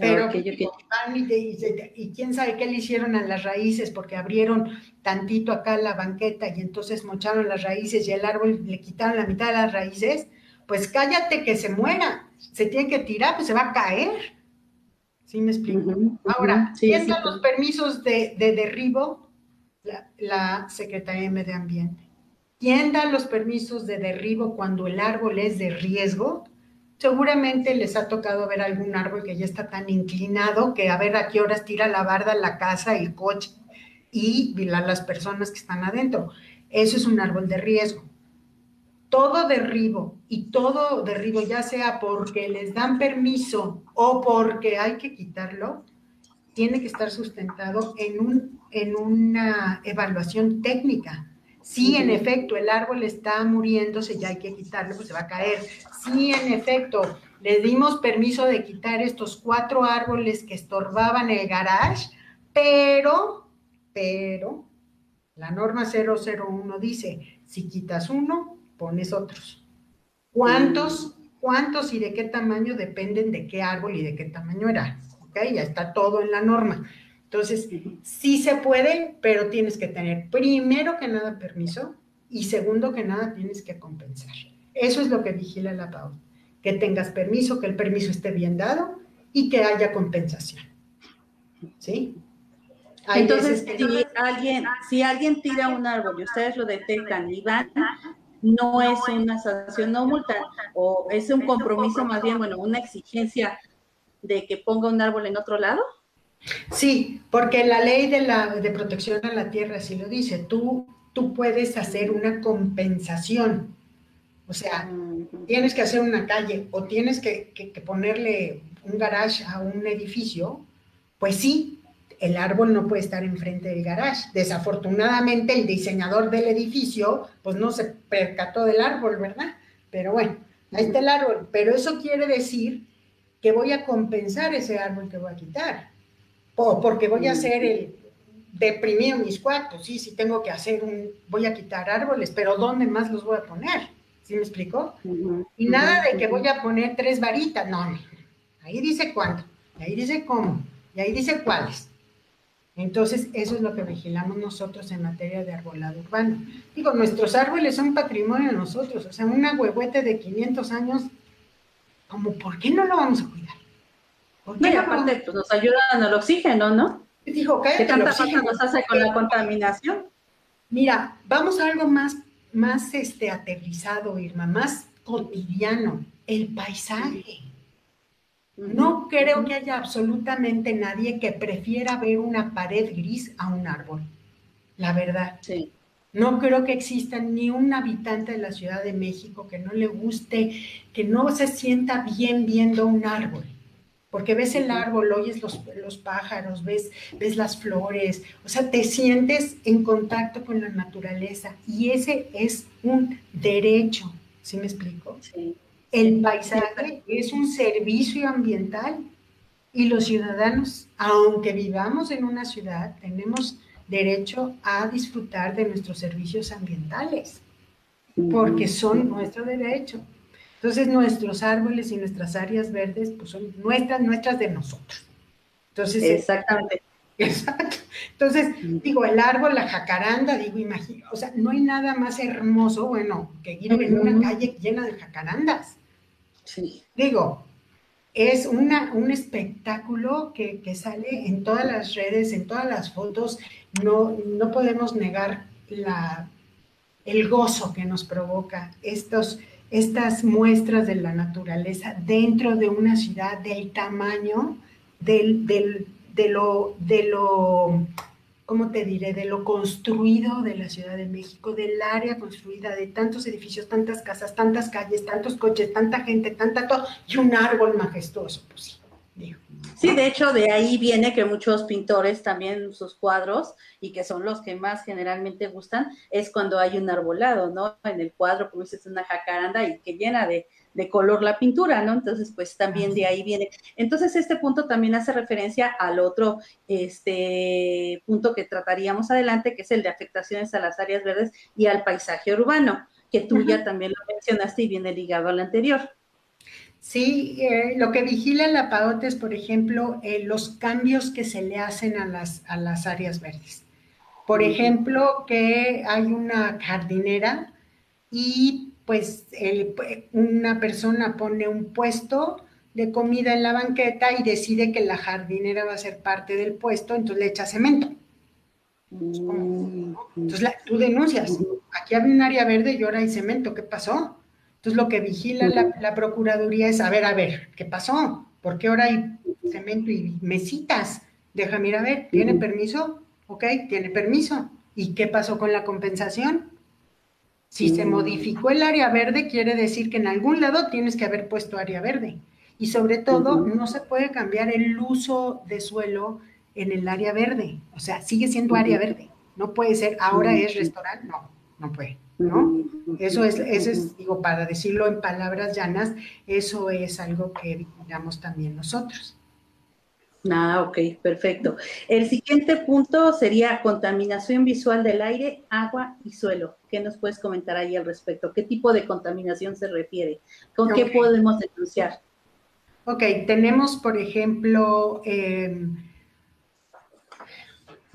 Pero okay, y, y, quién sabe qué le hicieron a las raíces, porque abrieron tantito acá la banqueta y entonces mocharon las raíces y el árbol le quitaron la mitad de las raíces, pues cállate que se muera, se tiene que tirar, pues se va a caer. ¿Sí me explico? Ahora, sí, los pues. permisos de, derribo? La, la, Secretaría de Medio Ambiente. ¿Quién da los permisos de derribo cuando el árbol es de riesgo? Seguramente les ha tocado ver algún árbol que ya está tan inclinado que a ver a qué horas tira la barda la casa, el coche y las personas que están adentro. Eso es un árbol de riesgo todo derribo y todo derribo, ya sea porque les dan permiso o porque hay que quitarlo, tiene que estar sustentado en, un, en una evaluación técnica. Si en efecto el árbol está muriéndose, ya hay que quitarlo, pues se va a caer. Si en efecto le dimos permiso de quitar estos cuatro árboles que estorbaban el garage, pero, pero, la norma 001 dice, si quitas uno, pones otros. ¿Cuántos, cuántos y de qué tamaño dependen de qué árbol y de qué tamaño era? ¿Ok? Ya está todo en la norma. Entonces, sí se puede, pero tienes que tener primero que nada permiso y segundo que nada tienes que compensar. Eso es lo que vigila la PAU. Que tengas permiso, que el permiso esté bien dado y que haya compensación. ¿Sí? Entonces, si alguien, si alguien tira un árbol y ustedes lo detectan y van no es una sanción, no multa, o es un compromiso más bien, bueno, una exigencia de que ponga un árbol en otro lado? Sí, porque la ley de, la, de protección a la tierra así lo dice, tú, tú puedes hacer una compensación, o sea, tienes que hacer una calle o tienes que, que ponerle un garage a un edificio, pues sí, el árbol no puede estar enfrente del garage. Desafortunadamente el diseñador del edificio pues no se percató del árbol, ¿verdad? Pero bueno, ahí está el árbol. Pero eso quiere decir que voy a compensar ese árbol que voy a quitar. O porque voy a hacer el deprimir mis cuartos, sí, sí tengo que hacer un, voy a quitar árboles, pero ¿dónde más los voy a poner? ¿Sí me explicó? Y nada de que voy a poner tres varitas, no, ahí dice cuánto, ahí dice cómo, y ahí dice cuáles. Entonces, eso es lo que vigilamos nosotros en materia de arbolado urbano. Digo, nuestros árboles son patrimonio de nosotros, o sea, una huehuete de 500 años, como, ¿por qué no lo vamos a cuidar? no, y aparte, pues nos ayudan al oxígeno, ¿no? Dijo, ¿Qué tanta falta nos hace con la contaminación? Mira, vamos a algo más, más este, aterrizado, Irma, más cotidiano, el paisaje. No creo que haya absolutamente nadie que prefiera ver una pared gris a un árbol. La verdad. Sí. No creo que exista ni un habitante de la Ciudad de México que no le guste, que no se sienta bien viendo un árbol. Porque ves el árbol, oyes los, los pájaros, ves, ves las flores, o sea, te sientes en contacto con la naturaleza y ese es un derecho, ¿sí me explico? Sí. El paisaje es un servicio ambiental y los ciudadanos, aunque vivamos en una ciudad, tenemos derecho a disfrutar de nuestros servicios ambientales, porque son nuestro derecho. Entonces nuestros árboles y nuestras áreas verdes pues son nuestras, nuestras de nosotros. Entonces, exactamente. [laughs] Exacto. Entonces, digo, el árbol, la jacaranda, digo, imagino, o sea, no hay nada más hermoso, bueno, que ir en una calle llena de jacarandas. Digo, es una, un espectáculo que, sale en todas las redes, en todas las fotos. No, no podemos negar la, el gozo que nos provoca estos, estas muestras de la naturaleza dentro de una ciudad del tamaño del, del, de, lo, de lo ¿cómo te diré?, de lo construido de la Ciudad de México, del área construida, de tantos edificios, tantas casas, tantas calles, tantos coches, tanta gente, tanta todo, y un árbol majestuoso, pues sí. Sí, de hecho, de ahí viene que muchos pintores también sus cuadros, y que son los que más generalmente gustan, es cuando hay un arbolado, ¿no? En el cuadro, como dices, una jacaranda y que llena de, de color la pintura, ¿no? Entonces, pues también de ahí viene. Entonces, este punto también hace referencia al otro este, punto que trataríamos adelante, que es el de afectaciones a las áreas verdes y al paisaje urbano, que tú ya también lo mencionaste y viene ligado al anterior. Sí, eh, lo que vigila la PAOT es, por ejemplo, eh, los cambios que se le hacen a las, a las áreas verdes. Por ejemplo, que hay una jardinera y pues una persona pone un puesto de comida en la banqueta y decide que la jardinera va a ser parte del puesto, entonces le echa cemento. Entonces tú denuncias, aquí había un área verde y ahora hay cemento, ¿qué pasó? Entonces lo que vigila la, Procuraduría es, a ver, a ver, ¿qué pasó? ¿Por qué ahora hay cemento y mesitas? Déjame ir a ver, ¿tiene permiso? Ok, tiene permiso. ¿Y qué pasó con la compensación? Si se modificó el área verde, quiere decir que en algún lado tienes que haber puesto área verde. Y sobre todo, no se puede cambiar el uso de suelo en el área verde. O sea, sigue siendo área verde. No puede ser, ahora es restaurante. No, no puede. ¿no? Eso es, eso es, digo, para decirlo en palabras llanas, eso es algo que digamos también nosotros. Ah, ok, perfecto. El siguiente punto sería contaminación visual del aire, agua y suelo. ¿Qué nos puedes comentar ahí al respecto? ¿Qué tipo de contaminación se refiere? ¿Con qué podemos denunciar? Ok, tenemos, por ejemplo, em,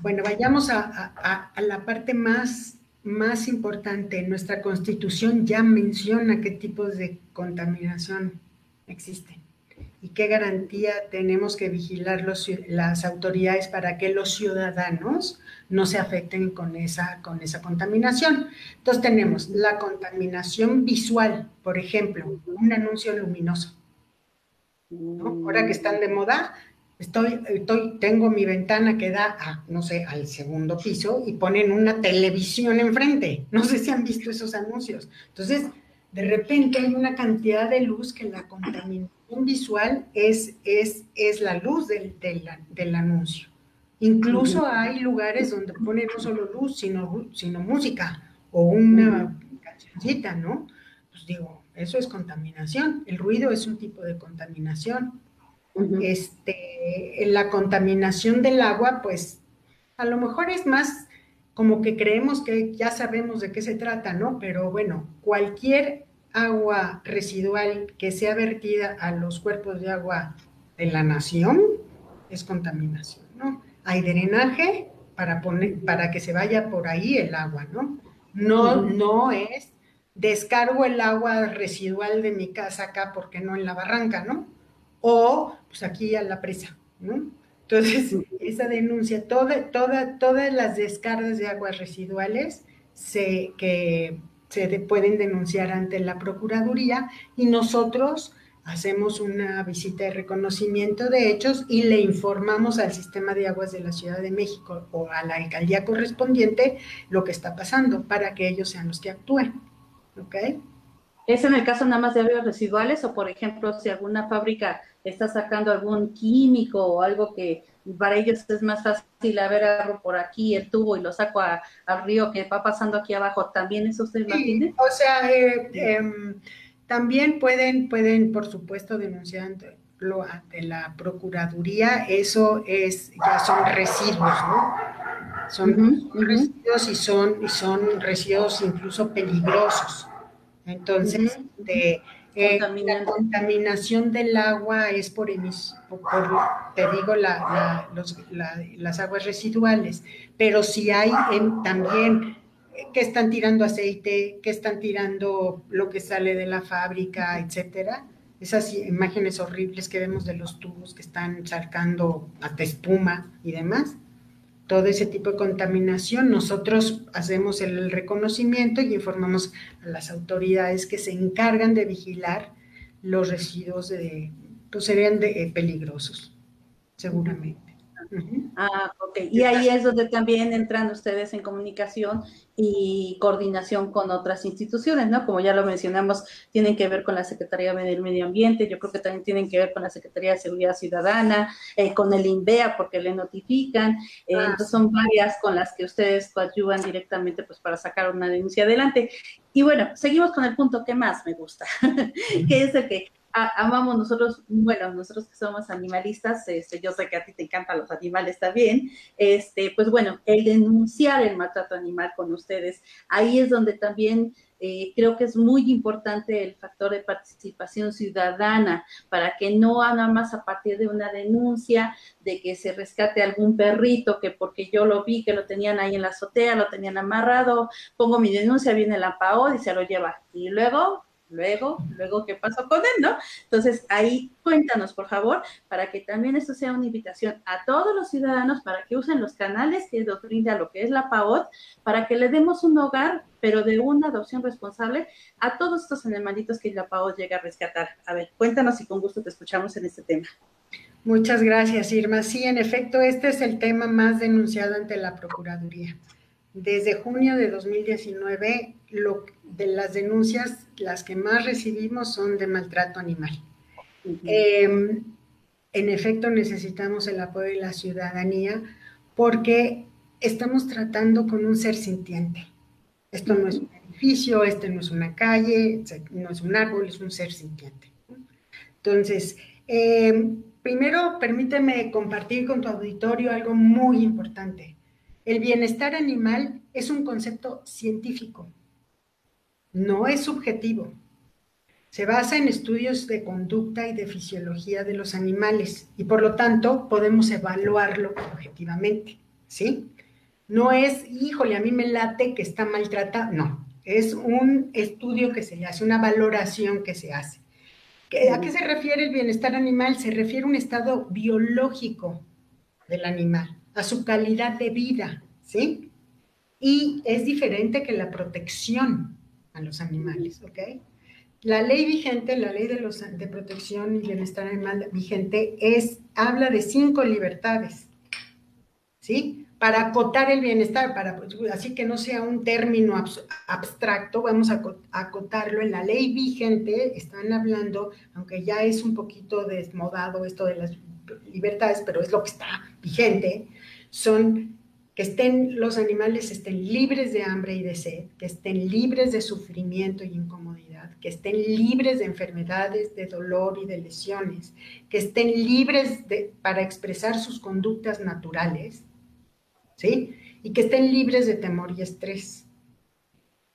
bueno, vayamos a, la parte más, más importante. Nuestra constitución ya menciona qué tipos de contaminación existen y qué garantía tenemos que vigilar las autoridades para que los ciudadanos no se afecten con esa, con esa contaminación. Entonces tenemos la contaminación visual, por ejemplo, un anuncio luminoso. Ahora que están de moda, estoy, estoy, tengo mi ventana que da no sé, al segundo piso y ponen una televisión enfrente. No sé si han visto esos anuncios. Entonces, de repente hay una cantidad de luz que la contaminación visual es, es, es la luz del, del, anuncio. Incluso hay lugares donde ponen no solo luz, sino, sino música o una cancioncita, ¿no? Pues digo, eso es contaminación. El ruido es un tipo de contaminación. este, la contaminación del agua, pues a lo mejor es más como que creemos que ya sabemos de qué se trata, ¿no? Pero bueno, cualquier agua residual que sea vertida a los cuerpos de agua de la nación es contaminación, ¿no? Hay drenaje para, poner, para que se vaya por ahí el agua, ¿no? No, no es descargo el agua residual de mi casa acá, porque no en la barranca, ¿no? O pues aquí a la presa, ¿no? Entonces, esa denuncia, toda, toda, todas las descargas de aguas residuales se, que se pueden denunciar ante la Procuraduría y nosotros hacemos una visita de reconocimiento de hechos y le informamos al sistema de aguas de la Ciudad de México o a la alcaldía correspondiente lo que está pasando para que ellos sean los que actúen. ¿Ok? ¿Es en el caso nada más de aguas residuales o, por ejemplo, si alguna fábrica está sacando algún químico o algo que para ellos es más fácil a ver algo por aquí, el tubo, y lo saco al río que va pasando aquí abajo, ¿también eso usted lo sí, O sea, eh, em, también pueden, pueden, por supuesto, denunciarlo ante la Procuraduría, eso es, ya son residuos, ¿no? Son, residuos y son, y son residuos incluso peligrosos. Entonces, de eh, la contaminación del agua es por, por te digo, las aguas residuales, pero si hay también eh, que están tirando aceite, que están tirando lo que sale de la fábrica, etcétera. Esas imágenes horribles que vemos de los tubos que están sacando hasta espuma y demás todo ese tipo de contaminación, nosotros hacemos el reconocimiento y informamos a las autoridades que se encargan de vigilar los residuos de, pues serían de, eh, peligrosos, seguramente. Ah, ok. Y ahí es donde también entran ustedes en comunicación y coordinación con otras instituciones, ¿no? Como ya lo mencionamos, tienen que ver con la Secretaría del Medio Ambiente, yo creo que también tienen que ver con la Secretaría de Seguridad Ciudadana, eh, con el INVEA, porque le notifican. Eh, ah, entonces son varias con las que ustedes coadyuvan directamente pues para sacar una denuncia adelante. Y bueno, seguimos con el punto que más me gusta, [laughs] que es el que amamos nosotros, bueno, nosotros que somos animalistas, este, yo sé que a ti te encantan los animales también, este, pues bueno, el denunciar el maltrato animal con ustedes, ahí es donde también eh, creo que es muy importante el factor de participación ciudadana para que no nada más a partir de una denuncia de que se rescate algún perrito que porque yo lo vi que lo tenían ahí en la azotea, lo tenían amarrado, pongo mi denuncia, viene la PAO y se lo lleva. Y luego luego, luego, ¿qué pasó con él, no? Entonces, ahí cuéntanos, por favor, para que también esto sea una invitación a todos los ciudadanos para que usen los canales que nos brinda lo que es la PAOT, para que le demos un hogar, pero de una adopción responsable a todos estos animalitos que la PAOT llega a rescatar. A ver, cuéntanos y con gusto te escuchamos en este tema. Muchas gracias, Irma. Sí, en efecto, este es el tema más denunciado ante la Procuraduría. Desde junio de 2019, lo, de las denuncias, las que más recibimos son de maltrato animal. Em, en efecto, necesitamos el apoyo de la ciudadanía porque estamos tratando con un ser sintiente. Esto no es un edificio, este no es una calle, no es un árbol, es un ser sintiente. Entonces, eh, Primero, permíteme compartir con tu auditorio algo muy importante. El bienestar animal es un concepto científico, no es subjetivo. Se basa en estudios de conducta y de fisiología de los animales y por lo tanto podemos evaluarlo objetivamente, ¿sí? No es, híjole, a mí me late que está maltratada, no, es un estudio que se hace, una valoración que se hace. ¿A qué se refiere el bienestar animal? Se refiere a un estado biológico del animal, a su calidad de vida, ¿sí? Y es diferente que la protección a los animales, ¿ok? La ley vigente, la ley de, los, de protección y bienestar animal vigente, es, habla de cinco libertades, ¿sí? para acotar el bienestar, para, así que no sea un término abstracto, vamos a acotarlo en la ley vigente, están hablando, aunque ya es un poquito desmodado esto de las libertades, pero es lo que está vigente, son que estén los animales estén libres de hambre y de sed, que estén libres de sufrimiento y incomodidad, que estén libres de enfermedades, de dolor y de lesiones, que estén libres de, para expresar sus conductas naturales, ¿sí? Y que estén libres de temor y estrés.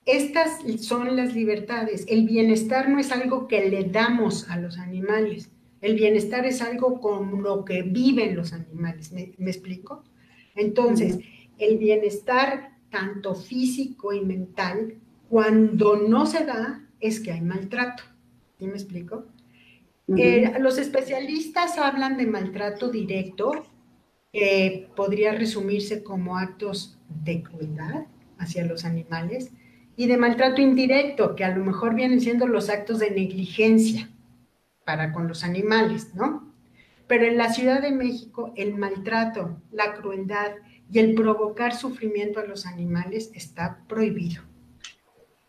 Estas son las libertades. El bienestar no es algo que le damos a los animales. El bienestar es algo con lo que viven los animales. ¿Me, explico? Entonces, el bienestar tanto físico y mental, cuando no se da, es que hay maltrato. ¿Sí me explico? Eh, los especialistas hablan de maltrato directo que podría resumirse como actos de crueldad hacia los animales y de maltrato indirecto, que a lo mejor vienen siendo los actos de negligencia para con los animales, ¿no? Pero en la Ciudad de México el maltrato, la crueldad y el provocar sufrimiento a los animales está prohibido.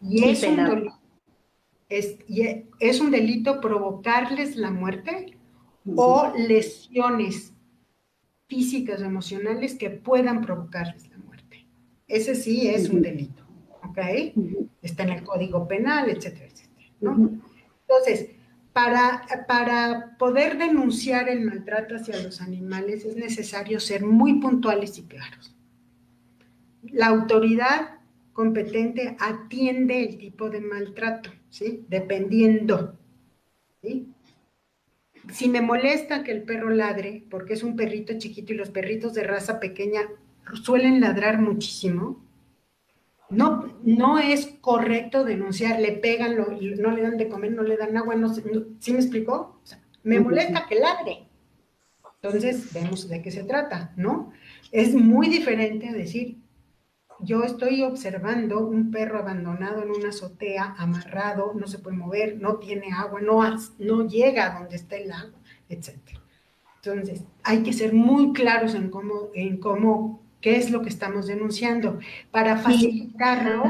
Y es, un, delito, es, un delito provocarles la muerte o lesiones físicas o emocionales que puedan provocarles la muerte. Ese sí es un delito, ¿ok? Está en el Código Penal, etcétera, etcétera, ¿no? Entonces, para, para poder denunciar el maltrato hacia los animales es necesario ser muy puntuales y claros. La autoridad competente atiende el tipo de maltrato, ¿sí? Dependiendo, ¿sí? si me molesta que el perro ladre, porque es un perrito chiquito y los perritos de raza pequeña suelen ladrar muchísimo, no, no es correcto denunciar, le pegan, no le dan de comer, no le dan agua, no, ¿sí me explicó? me molesta que ladre. Entonces, vemos de qué se trata, ¿no? Es muy diferente a decir, yo estoy observando un perro abandonado en una azotea, amarrado, no se puede mover, no tiene agua, no, no llega a donde está el agua, etc. Entonces, hay que ser muy claros en cómo, en cómo, qué es lo que estamos denunciando. Para facilitarlo,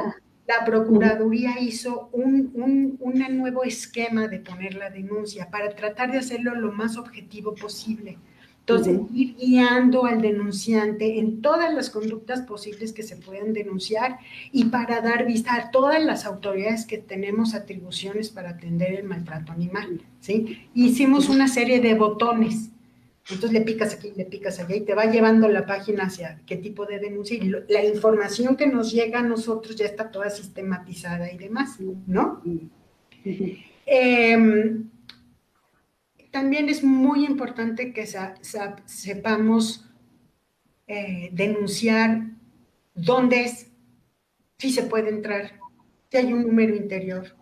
la Procuraduría hizo un, un, un nuevo esquema de poner la denuncia para tratar de hacerlo lo más objetivo posible entonces, ir guiando al denunciante en todas las conductas posibles que se puedan denunciar y para dar vista a todas las autoridades que tenemos atribuciones para atender el maltrato animal, ¿sí? Hicimos una serie de botones. Entonces le picas aquí, le picas allá y te va llevando la página hacia qué tipo de denuncia. Y la información que nos llega a nosotros ya está toda sistematizada y demás, ¿no? Eh, también es muy importante que sepamos eh, denunciar dónde es, si se puede entrar, si hay un número interior,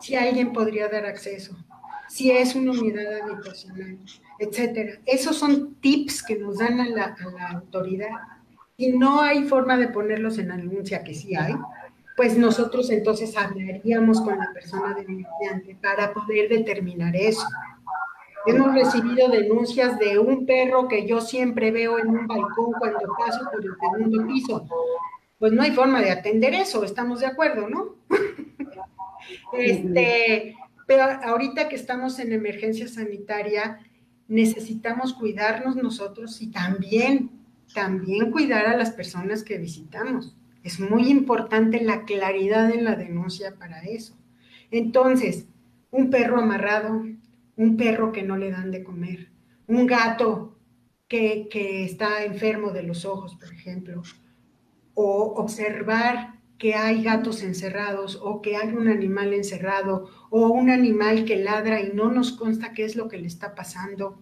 si alguien podría dar acceso, si es una unidad habitacional, etcétera. Esos son tips que nos dan a la, autoridad. Y no hay forma de ponerlos en anuncia, que sí hay, pues nosotros entonces hablaríamos con la persona denunciante para poder determinar eso. Hemos recibido denuncias de un perro que yo siempre veo en un balcón cuando paso por el segundo piso. Pues no hay forma de atender eso, estamos de acuerdo, ¿no? [laughs] este, pero ahorita que estamos en emergencia sanitaria, necesitamos cuidarnos nosotros y también, también cuidar a las personas que visitamos. Es muy importante la claridad en la denuncia para eso. Entonces, un perro amarrado, un perro que no le dan de comer, un gato que, está enfermo de los ojos, por ejemplo, o observar que hay gatos encerrados o que hay un animal encerrado o un animal que ladra y no nos consta qué es lo que le está pasando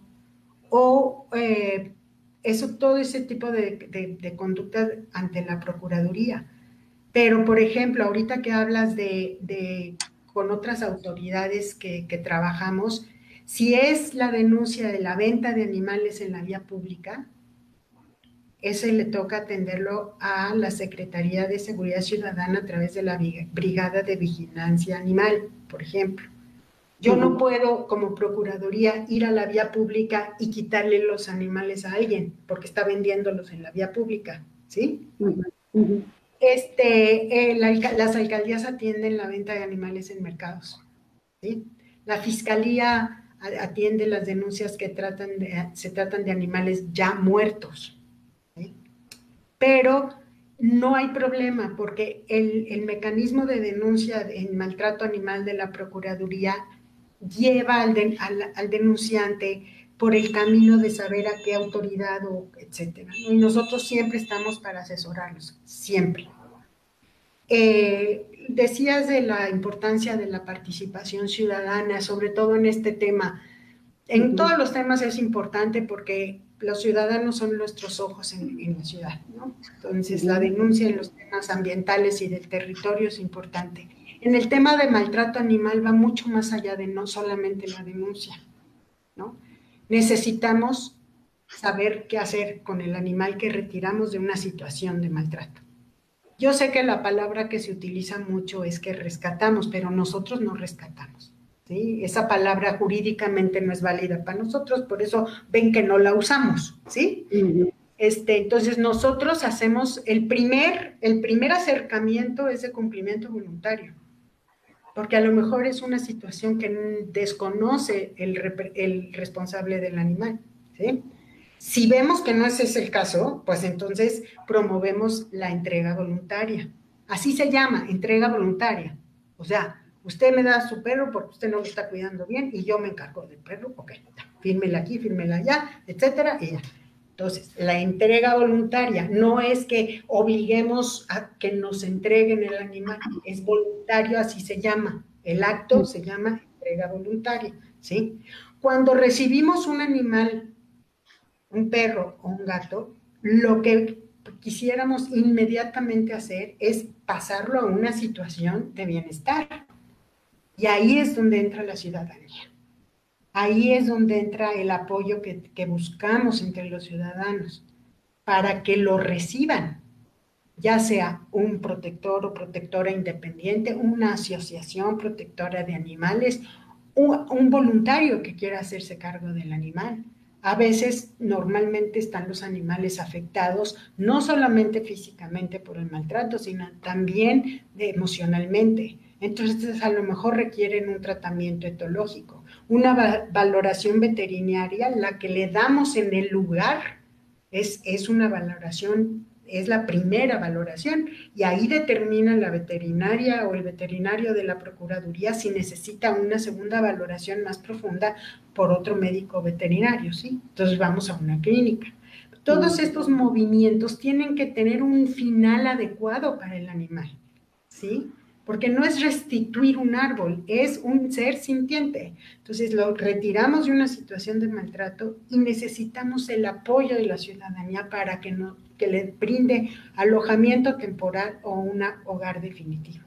o eh, eso, todo ese tipo de, conducta ante la Procuraduría. Pero, por ejemplo, ahorita que hablas de, con otras autoridades que trabajamos, si es la denuncia de la venta de animales en la vía pública, ese le toca atenderlo a la Secretaría de Seguridad Ciudadana a través de la Brigada de Vigilancia Animal, por ejemplo. Yo no puedo, como Procuraduría, ir a la vía pública y quitarle los animales a alguien porque está vendiéndolos en la vía pública, ¿sí? Este, eh, las alcaldías atienden la venta de animales en mercados, ¿sí? La Fiscalía atiende las denuncias que tratan se tratan de animales ya muertos. Pero no hay problema porque el, mecanismo de denuncia en maltrato animal de la Procuraduría lleva al, al, denunciante por el camino de saber a qué autoridad o etcétera. Y nosotros siempre estamos para asesorarlos, siempre. Eh, decías de la importancia de la participación ciudadana, sobre todo en este tema. En todos los temas es importante porque los ciudadanos son nuestros ojos en, la ciudad, ¿no? Entonces, la denuncia en los temas ambientales y del territorio es importante. En el tema de maltrato animal va mucho más allá de no solamente la denuncia, ¿no? Necesitamos saber qué hacer con el animal que retiramos de una situación de maltrato. Yo sé que la palabra que se utiliza mucho es que rescatamos, pero nosotros no rescatamos. ¿Sí? Esa palabra jurídicamente no es válida para nosotros, por eso ven que no la usamos, ¿sí? Este, entonces nosotros hacemos el primer, el primer acercamiento es de cumplimiento voluntario, porque a lo mejor es una situación que desconoce el, el responsable del animal, ¿sí? Si vemos que no ese es el caso, pues entonces promovemos la entrega voluntaria. Así se llama, entrega voluntaria. O sea, usted me da su perro porque usted no lo está cuidando bien y yo me encargo del perro, ok, fírmela aquí, fírmela allá, etcétera, y ya. Entonces, la entrega voluntaria no es que obliguemos a que nos entreguen el animal, es voluntario, así se llama. El acto se llama entrega voluntaria, ¿sí? Cuando recibimos un animal un perro o un gato, lo que quisiéramos inmediatamente hacer es pasarlo a una situación de bienestar. Y ahí es donde entra la ciudadanía. Ahí es donde entra el apoyo que, buscamos entre los ciudadanos para que lo reciban, ya sea un protector o protectora independiente, una asociación protectora de animales, un voluntario que quiera hacerse cargo del animal a veces normalmente están los animales afectados no solamente físicamente por el maltrato, sino también emocionalmente. Entonces a lo mejor requieren un tratamiento etológico, una valoración veterinaria, la que le damos en el lugar es, es una valoración es la primera valoración y ahí determina la veterinaria o el veterinario de la Procuraduría si necesita una segunda valoración más profunda por otro médico veterinario, ¿sí? Entonces vamos a una clínica. Todos estos movimientos tienen que tener un final adecuado para el animal, ¿sí? Porque no es restituir un árbol, es un ser sintiente. Entonces lo retiramos de una situación de maltrato y necesitamos el apoyo de la ciudadanía para que, no, que le brinde alojamiento temporal o un hogar definitivo.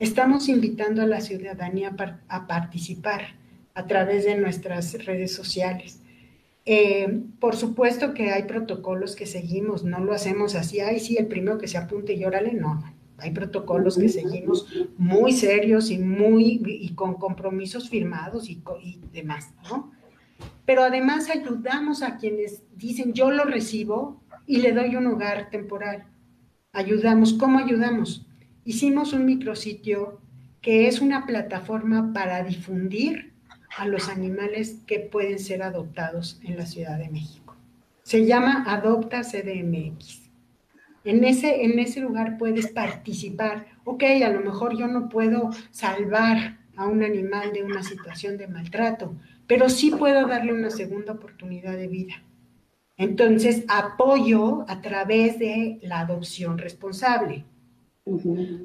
Estamos invitando a la ciudadanía a participar a través de nuestras redes sociales. Eh, por supuesto que hay protocolos que seguimos, no lo hacemos así, ay, sí, el primero que se apunte y órale, no, hay protocolos que seguimos muy serios y muy y con compromisos firmados y, y demás, ¿no? Pero además ayudamos a quienes dicen yo lo recibo y le doy un hogar temporal. Ayudamos, ¿cómo ayudamos? Hicimos un micrositio que es una plataforma para difundir a los animales que pueden ser adoptados en la Ciudad de México. Se llama Adopta CDMX. En ese, en ese lugar puedes participar. Ok, a lo mejor yo no puedo salvar a un animal de una situación de maltrato, pero sí puedo darle una segunda oportunidad de vida. Entonces, apoyo a través de la adopción responsable.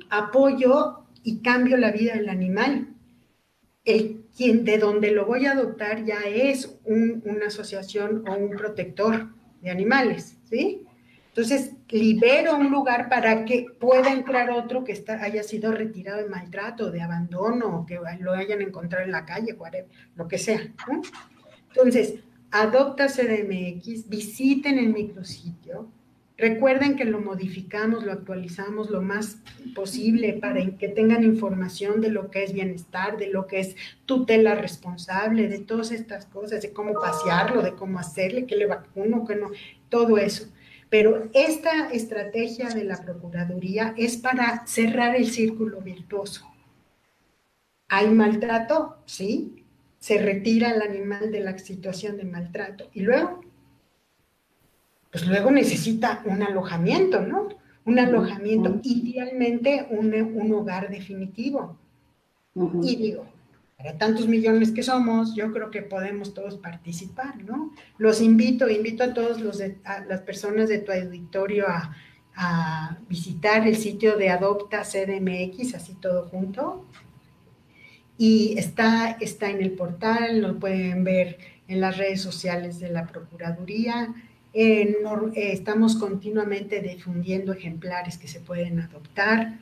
Apoyo y cambio la vida del animal. El quien de donde lo voy a adoptar ya es una asociación o un protector de animales, ¿sí? Entonces, libero un lugar para que pueda entrar otro que está, haya sido retirado de maltrato, de abandono, que lo hayan encontrado en la calle, lo que sea. Entonces, adopta CDMX, visiten el micrositio, recuerden que lo modificamos, lo actualizamos lo más posible para que tengan información de lo que es bienestar, de lo que es tutela responsable, de todas estas cosas, de cómo pasearlo, de cómo hacerle, que le vacuno, que no, todo eso. Pero esta estrategia de la Procuraduría es para cerrar el círculo virtuoso. ¿Hay maltrato? Sí. Se retira el animal de la situación de maltrato. Y luego, pues luego necesita un alojamiento, ¿no? Un alojamiento, idealmente un, hogar definitivo. Y digo, para tantos millones que somos, yo creo que podemos todos participar, ¿no? Los invito, invito a todos las personas de tu auditorio a, visitar el sitio de Adopta CDMX, así todo junto. Y está, está en el portal, lo pueden ver en las redes sociales de la Procuraduría. estamos continuamente difundiendo ejemplares que se pueden adoptar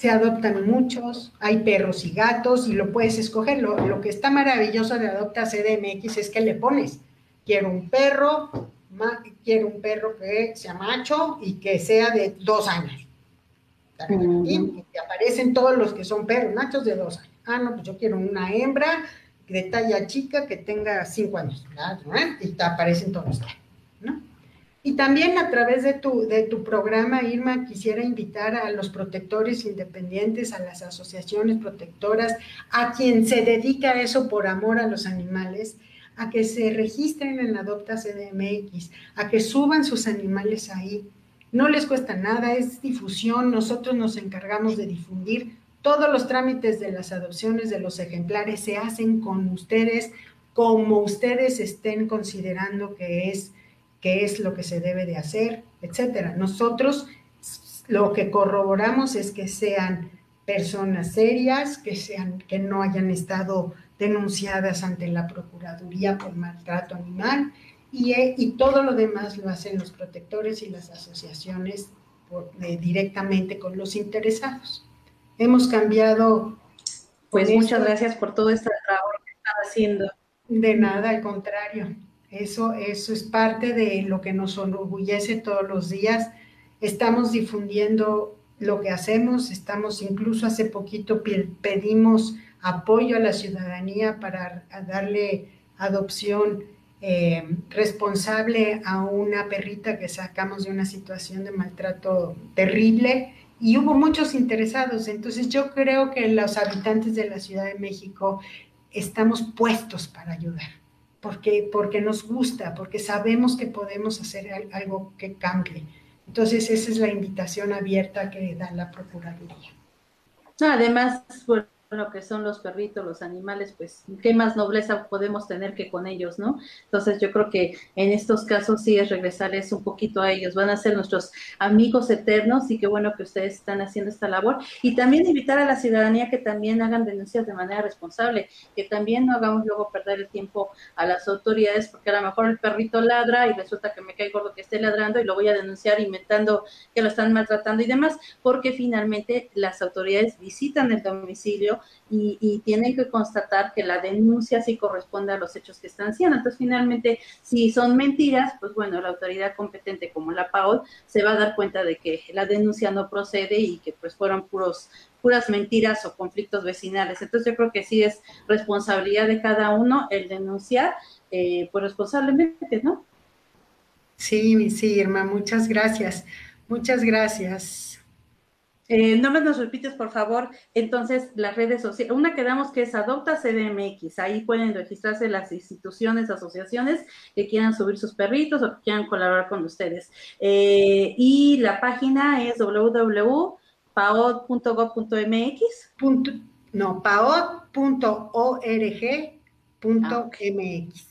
se adoptan muchos, hay perros y gatos y lo puedes escoger. Lo, que está maravilloso de Adopta CDMX es que le pones, quiero un perro, quiero un perro que sea macho y que sea de dos años. Y te aparecen todos los que son perros, machos de dos años. Ah, no, pues yo quiero una hembra de talla chica que tenga cinco años. Y te aparecen todos, ¿no? Y también a través de tu, de tu programa, Irma, quisiera invitar a los protectores independientes, a las asociaciones protectoras, a quien se dedica a eso por amor a los animales, a que se registren en Adopta CDMX, a que suban sus animales ahí. No les cuesta nada, es difusión, nosotros nos encargamos de difundir. Todos los trámites de las adopciones de los ejemplares se hacen con ustedes como ustedes estén considerando que es qué es lo que se debe de hacer, etcétera. Nosotros lo que corroboramos es que sean personas serias, que sean que no hayan estado denunciadas ante la procuraduría por maltrato animal y, eh, y todo lo demás lo hacen los protectores y las asociaciones eh, directamente con los interesados. Hemos cambiado. Pues muchas gracias por todo este trabajo que están haciendo. De nada, al contrario. Eso, eso es parte de lo que nos enorgullece todos los días. Estamos difundiendo lo que hacemos, estamos incluso hace poquito pedimos apoyo a la ciudadanía para darle adopción eh, responsable a una perrita que sacamos de una situación de maltrato terrible y hubo muchos interesados. Entonces yo creo que los habitantes de la Ciudad de México estamos puestos para ayudar porque, porque nos gusta, porque sabemos que podemos hacer algo que cambie. Entonces, esa es la invitación abierta que da la Procuraduría. además, lo que son los perritos, los animales, pues qué más nobleza podemos tener que con ellos, ¿no? Entonces yo creo que en estos casos sí es regresarles un poquito a ellos, van a ser nuestros amigos eternos y qué bueno que ustedes están haciendo esta labor. Y también invitar a la ciudadanía que también hagan denuncias de manera responsable, que también no hagamos luego perder el tiempo a las autoridades, porque a lo mejor el perrito ladra y resulta que me cae gordo que esté ladrando y lo voy a denunciar inventando que lo están maltratando y demás, porque finalmente las autoridades visitan el domicilio, y, tienen que constatar que la denuncia sí corresponde a los hechos que están siendo. Entonces, finalmente, si son mentiras, pues bueno, la autoridad competente como la PAOL se va a dar cuenta de que la denuncia no procede y que pues fueron puros puras mentiras o conflictos vecinales. Entonces yo creo que sí es responsabilidad de cada uno el denunciar, eh, pues responsablemente, ¿no? Sí, sí, Irma, muchas gracias. Muchas gracias. Eh, no me nos repites, por favor, entonces las redes sociales. Una quedamos que es Adopta CDMX. Ahí pueden registrarse las instituciones, asociaciones que quieran subir sus perritos o que quieran colaborar con ustedes. Eh, y la página es www.paod.gov.mx. No, paod.org.mx.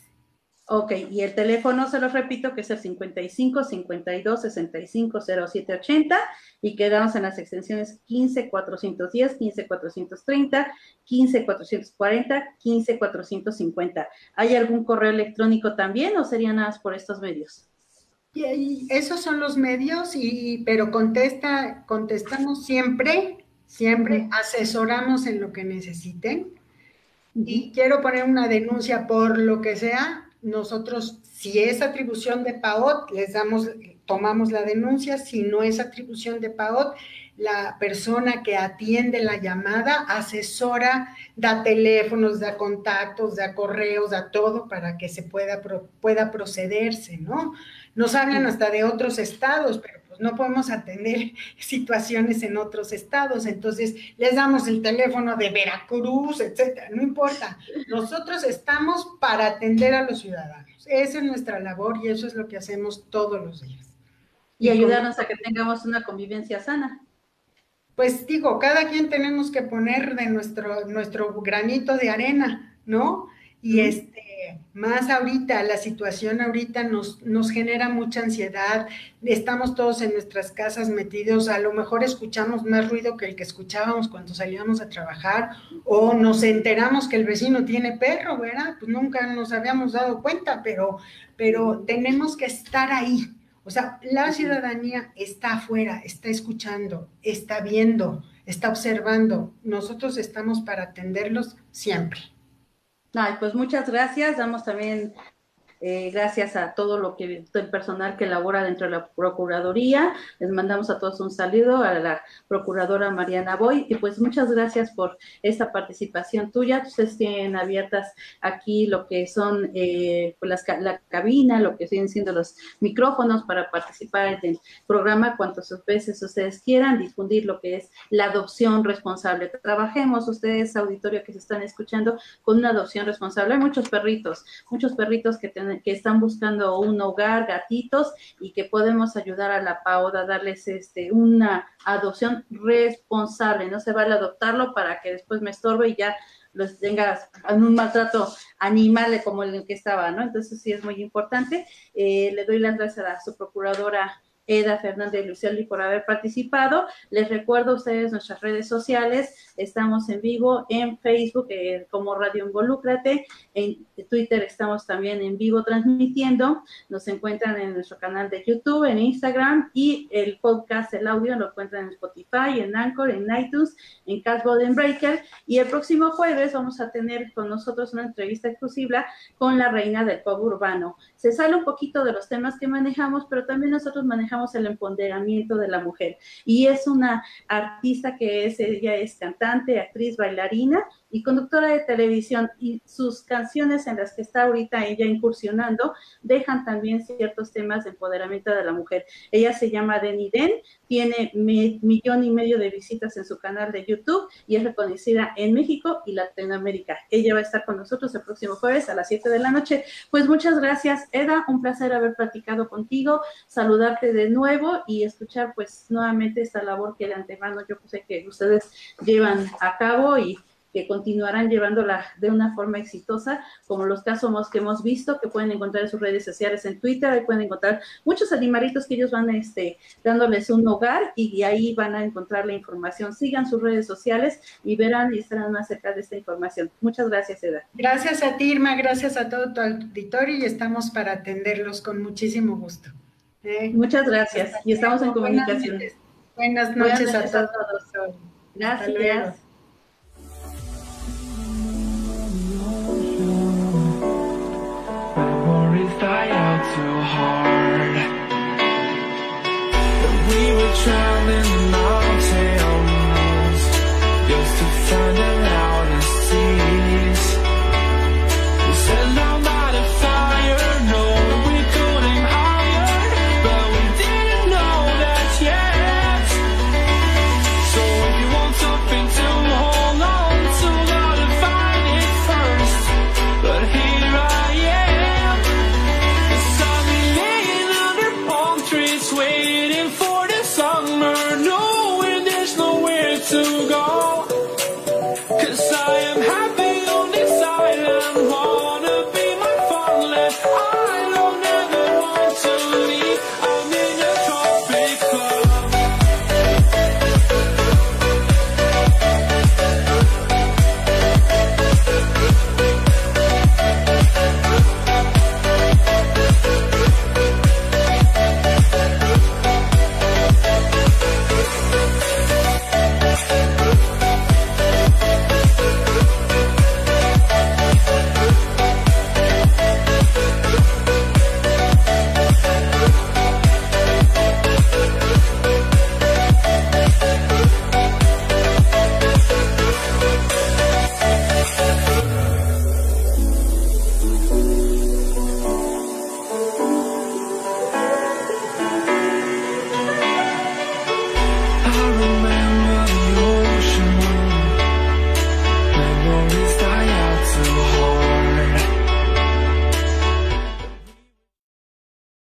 Ok, y el teléfono se lo repito que es el 55 52 65 07 80 y quedamos en las extensiones 15 410, 15 430, 15 440, 15 450. ¿Hay algún correo electrónico también o serían nada más por estos medios? Y esos son los medios, y, pero contesta, contestamos siempre, siempre, asesoramos en lo que necesiten. Y quiero poner una denuncia por lo que sea, nosotros, si es atribución de PAOT, les damos, tomamos la denuncia, si no es atribución de PAOT, la persona que atiende la llamada asesora, da teléfonos, da contactos, da correos, da todo para que se pueda, pueda procederse, ¿no? Nos hablan hasta de otros estados, pero no podemos atender [laughs] situaciones en otros estados, entonces les damos el teléfono de Veracruz, etcétera, no importa. Nosotros estamos para atender a los ciudadanos. Esa es nuestra labor y eso es lo que hacemos todos los días. Y, ayudarnos a que tengamos una convivencia sana. Pues digo, cada quien tenemos que poner de nuestro, nuestro granito de arena, ¿no? Y este, más ahorita, la situación ahorita nos, nos genera mucha ansiedad, estamos todos en nuestras casas metidos, a lo mejor escuchamos más ruido que el que escuchábamos cuando salíamos a trabajar, o nos enteramos que el vecino tiene perro, ¿verdad? Pues nunca nos habíamos dado cuenta, pero, pero tenemos que estar ahí. O sea, la ciudadanía está afuera, está escuchando, está viendo, está observando. Nosotros estamos para atenderlos siempre. Ay, pues muchas gracias. Damos también eh, gracias a todo lo que el personal que labora dentro de la Procuraduría. Les mandamos a todos un saludo a la Procuradora Mariana Boy y pues muchas gracias por esta participación tuya. Ustedes tienen abiertas aquí lo que son eh, pues la cabina, lo que siguen siendo los micrófonos para participar en el programa cuantas veces ustedes quieran, difundir lo que es la adopción responsable. Trabajemos ustedes, auditorio que se están escuchando, con una adopción responsable. Hay muchos perritos, muchos perritos que tenemos que están buscando un hogar, gatitos, y que podemos ayudar a la PAOD a darles este, una adopción responsable. No se vale adoptarlo para que después me estorbe y ya los tengas en un maltrato animal como el que estaba, ¿no? Entonces sí es muy importante. Eh, le doy las gracias a su procuradora Eda Fernández Lucioli por haber participado. Les recuerdo a ustedes nuestras redes sociales. Estamos en vivo en Facebook eh, como Radio Involúcrate. En Twitter estamos también en vivo transmitiendo. Nos encuentran en nuestro canal de YouTube, en Instagram y el podcast, el audio lo encuentran en Spotify, en Anchor, en iTunes, en Castbox, en Breaker. Y el próximo jueves vamos a tener con nosotros una entrevista exclusiva con la reina del pop urbano. Se sale un poquito de los temas que manejamos, pero también nosotros manejamos el empoderamiento de la mujer. Y es una artista que es, ella es cantante, actriz, bailarina y conductora de televisión y sus canciones en las que está ahorita ella incursionando dejan también ciertos temas de empoderamiento de la mujer. Ella se llama Deni Den, tiene millón y medio de visitas en su canal de YouTube y es reconocida en México y Latinoamérica. Ella va a estar con nosotros el próximo jueves a las 7 de la noche. Pues muchas gracias, Eda, un placer haber platicado contigo, saludarte de nuevo y escuchar pues nuevamente esta labor que de antemano yo sé que ustedes llevan a cabo y que continuarán llevándola de una forma exitosa, como los casos que hemos visto, que pueden encontrar en sus redes sociales, en Twitter, ahí pueden encontrar muchos animalitos que ellos van este, dándoles un hogar y, ahí van a encontrar la información. Sigan sus redes sociales y verán y estarán más cerca de esta información. Muchas gracias, Eda. Gracias a ti, Irma, gracias a todo tu auditorio y estamos para atenderlos con muchísimo gusto. ¿eh? Muchas gracias y estamos en comunicación. Buenas noches, a, todos. Gracias. Die out too hard. We were drowning our tails Just to find out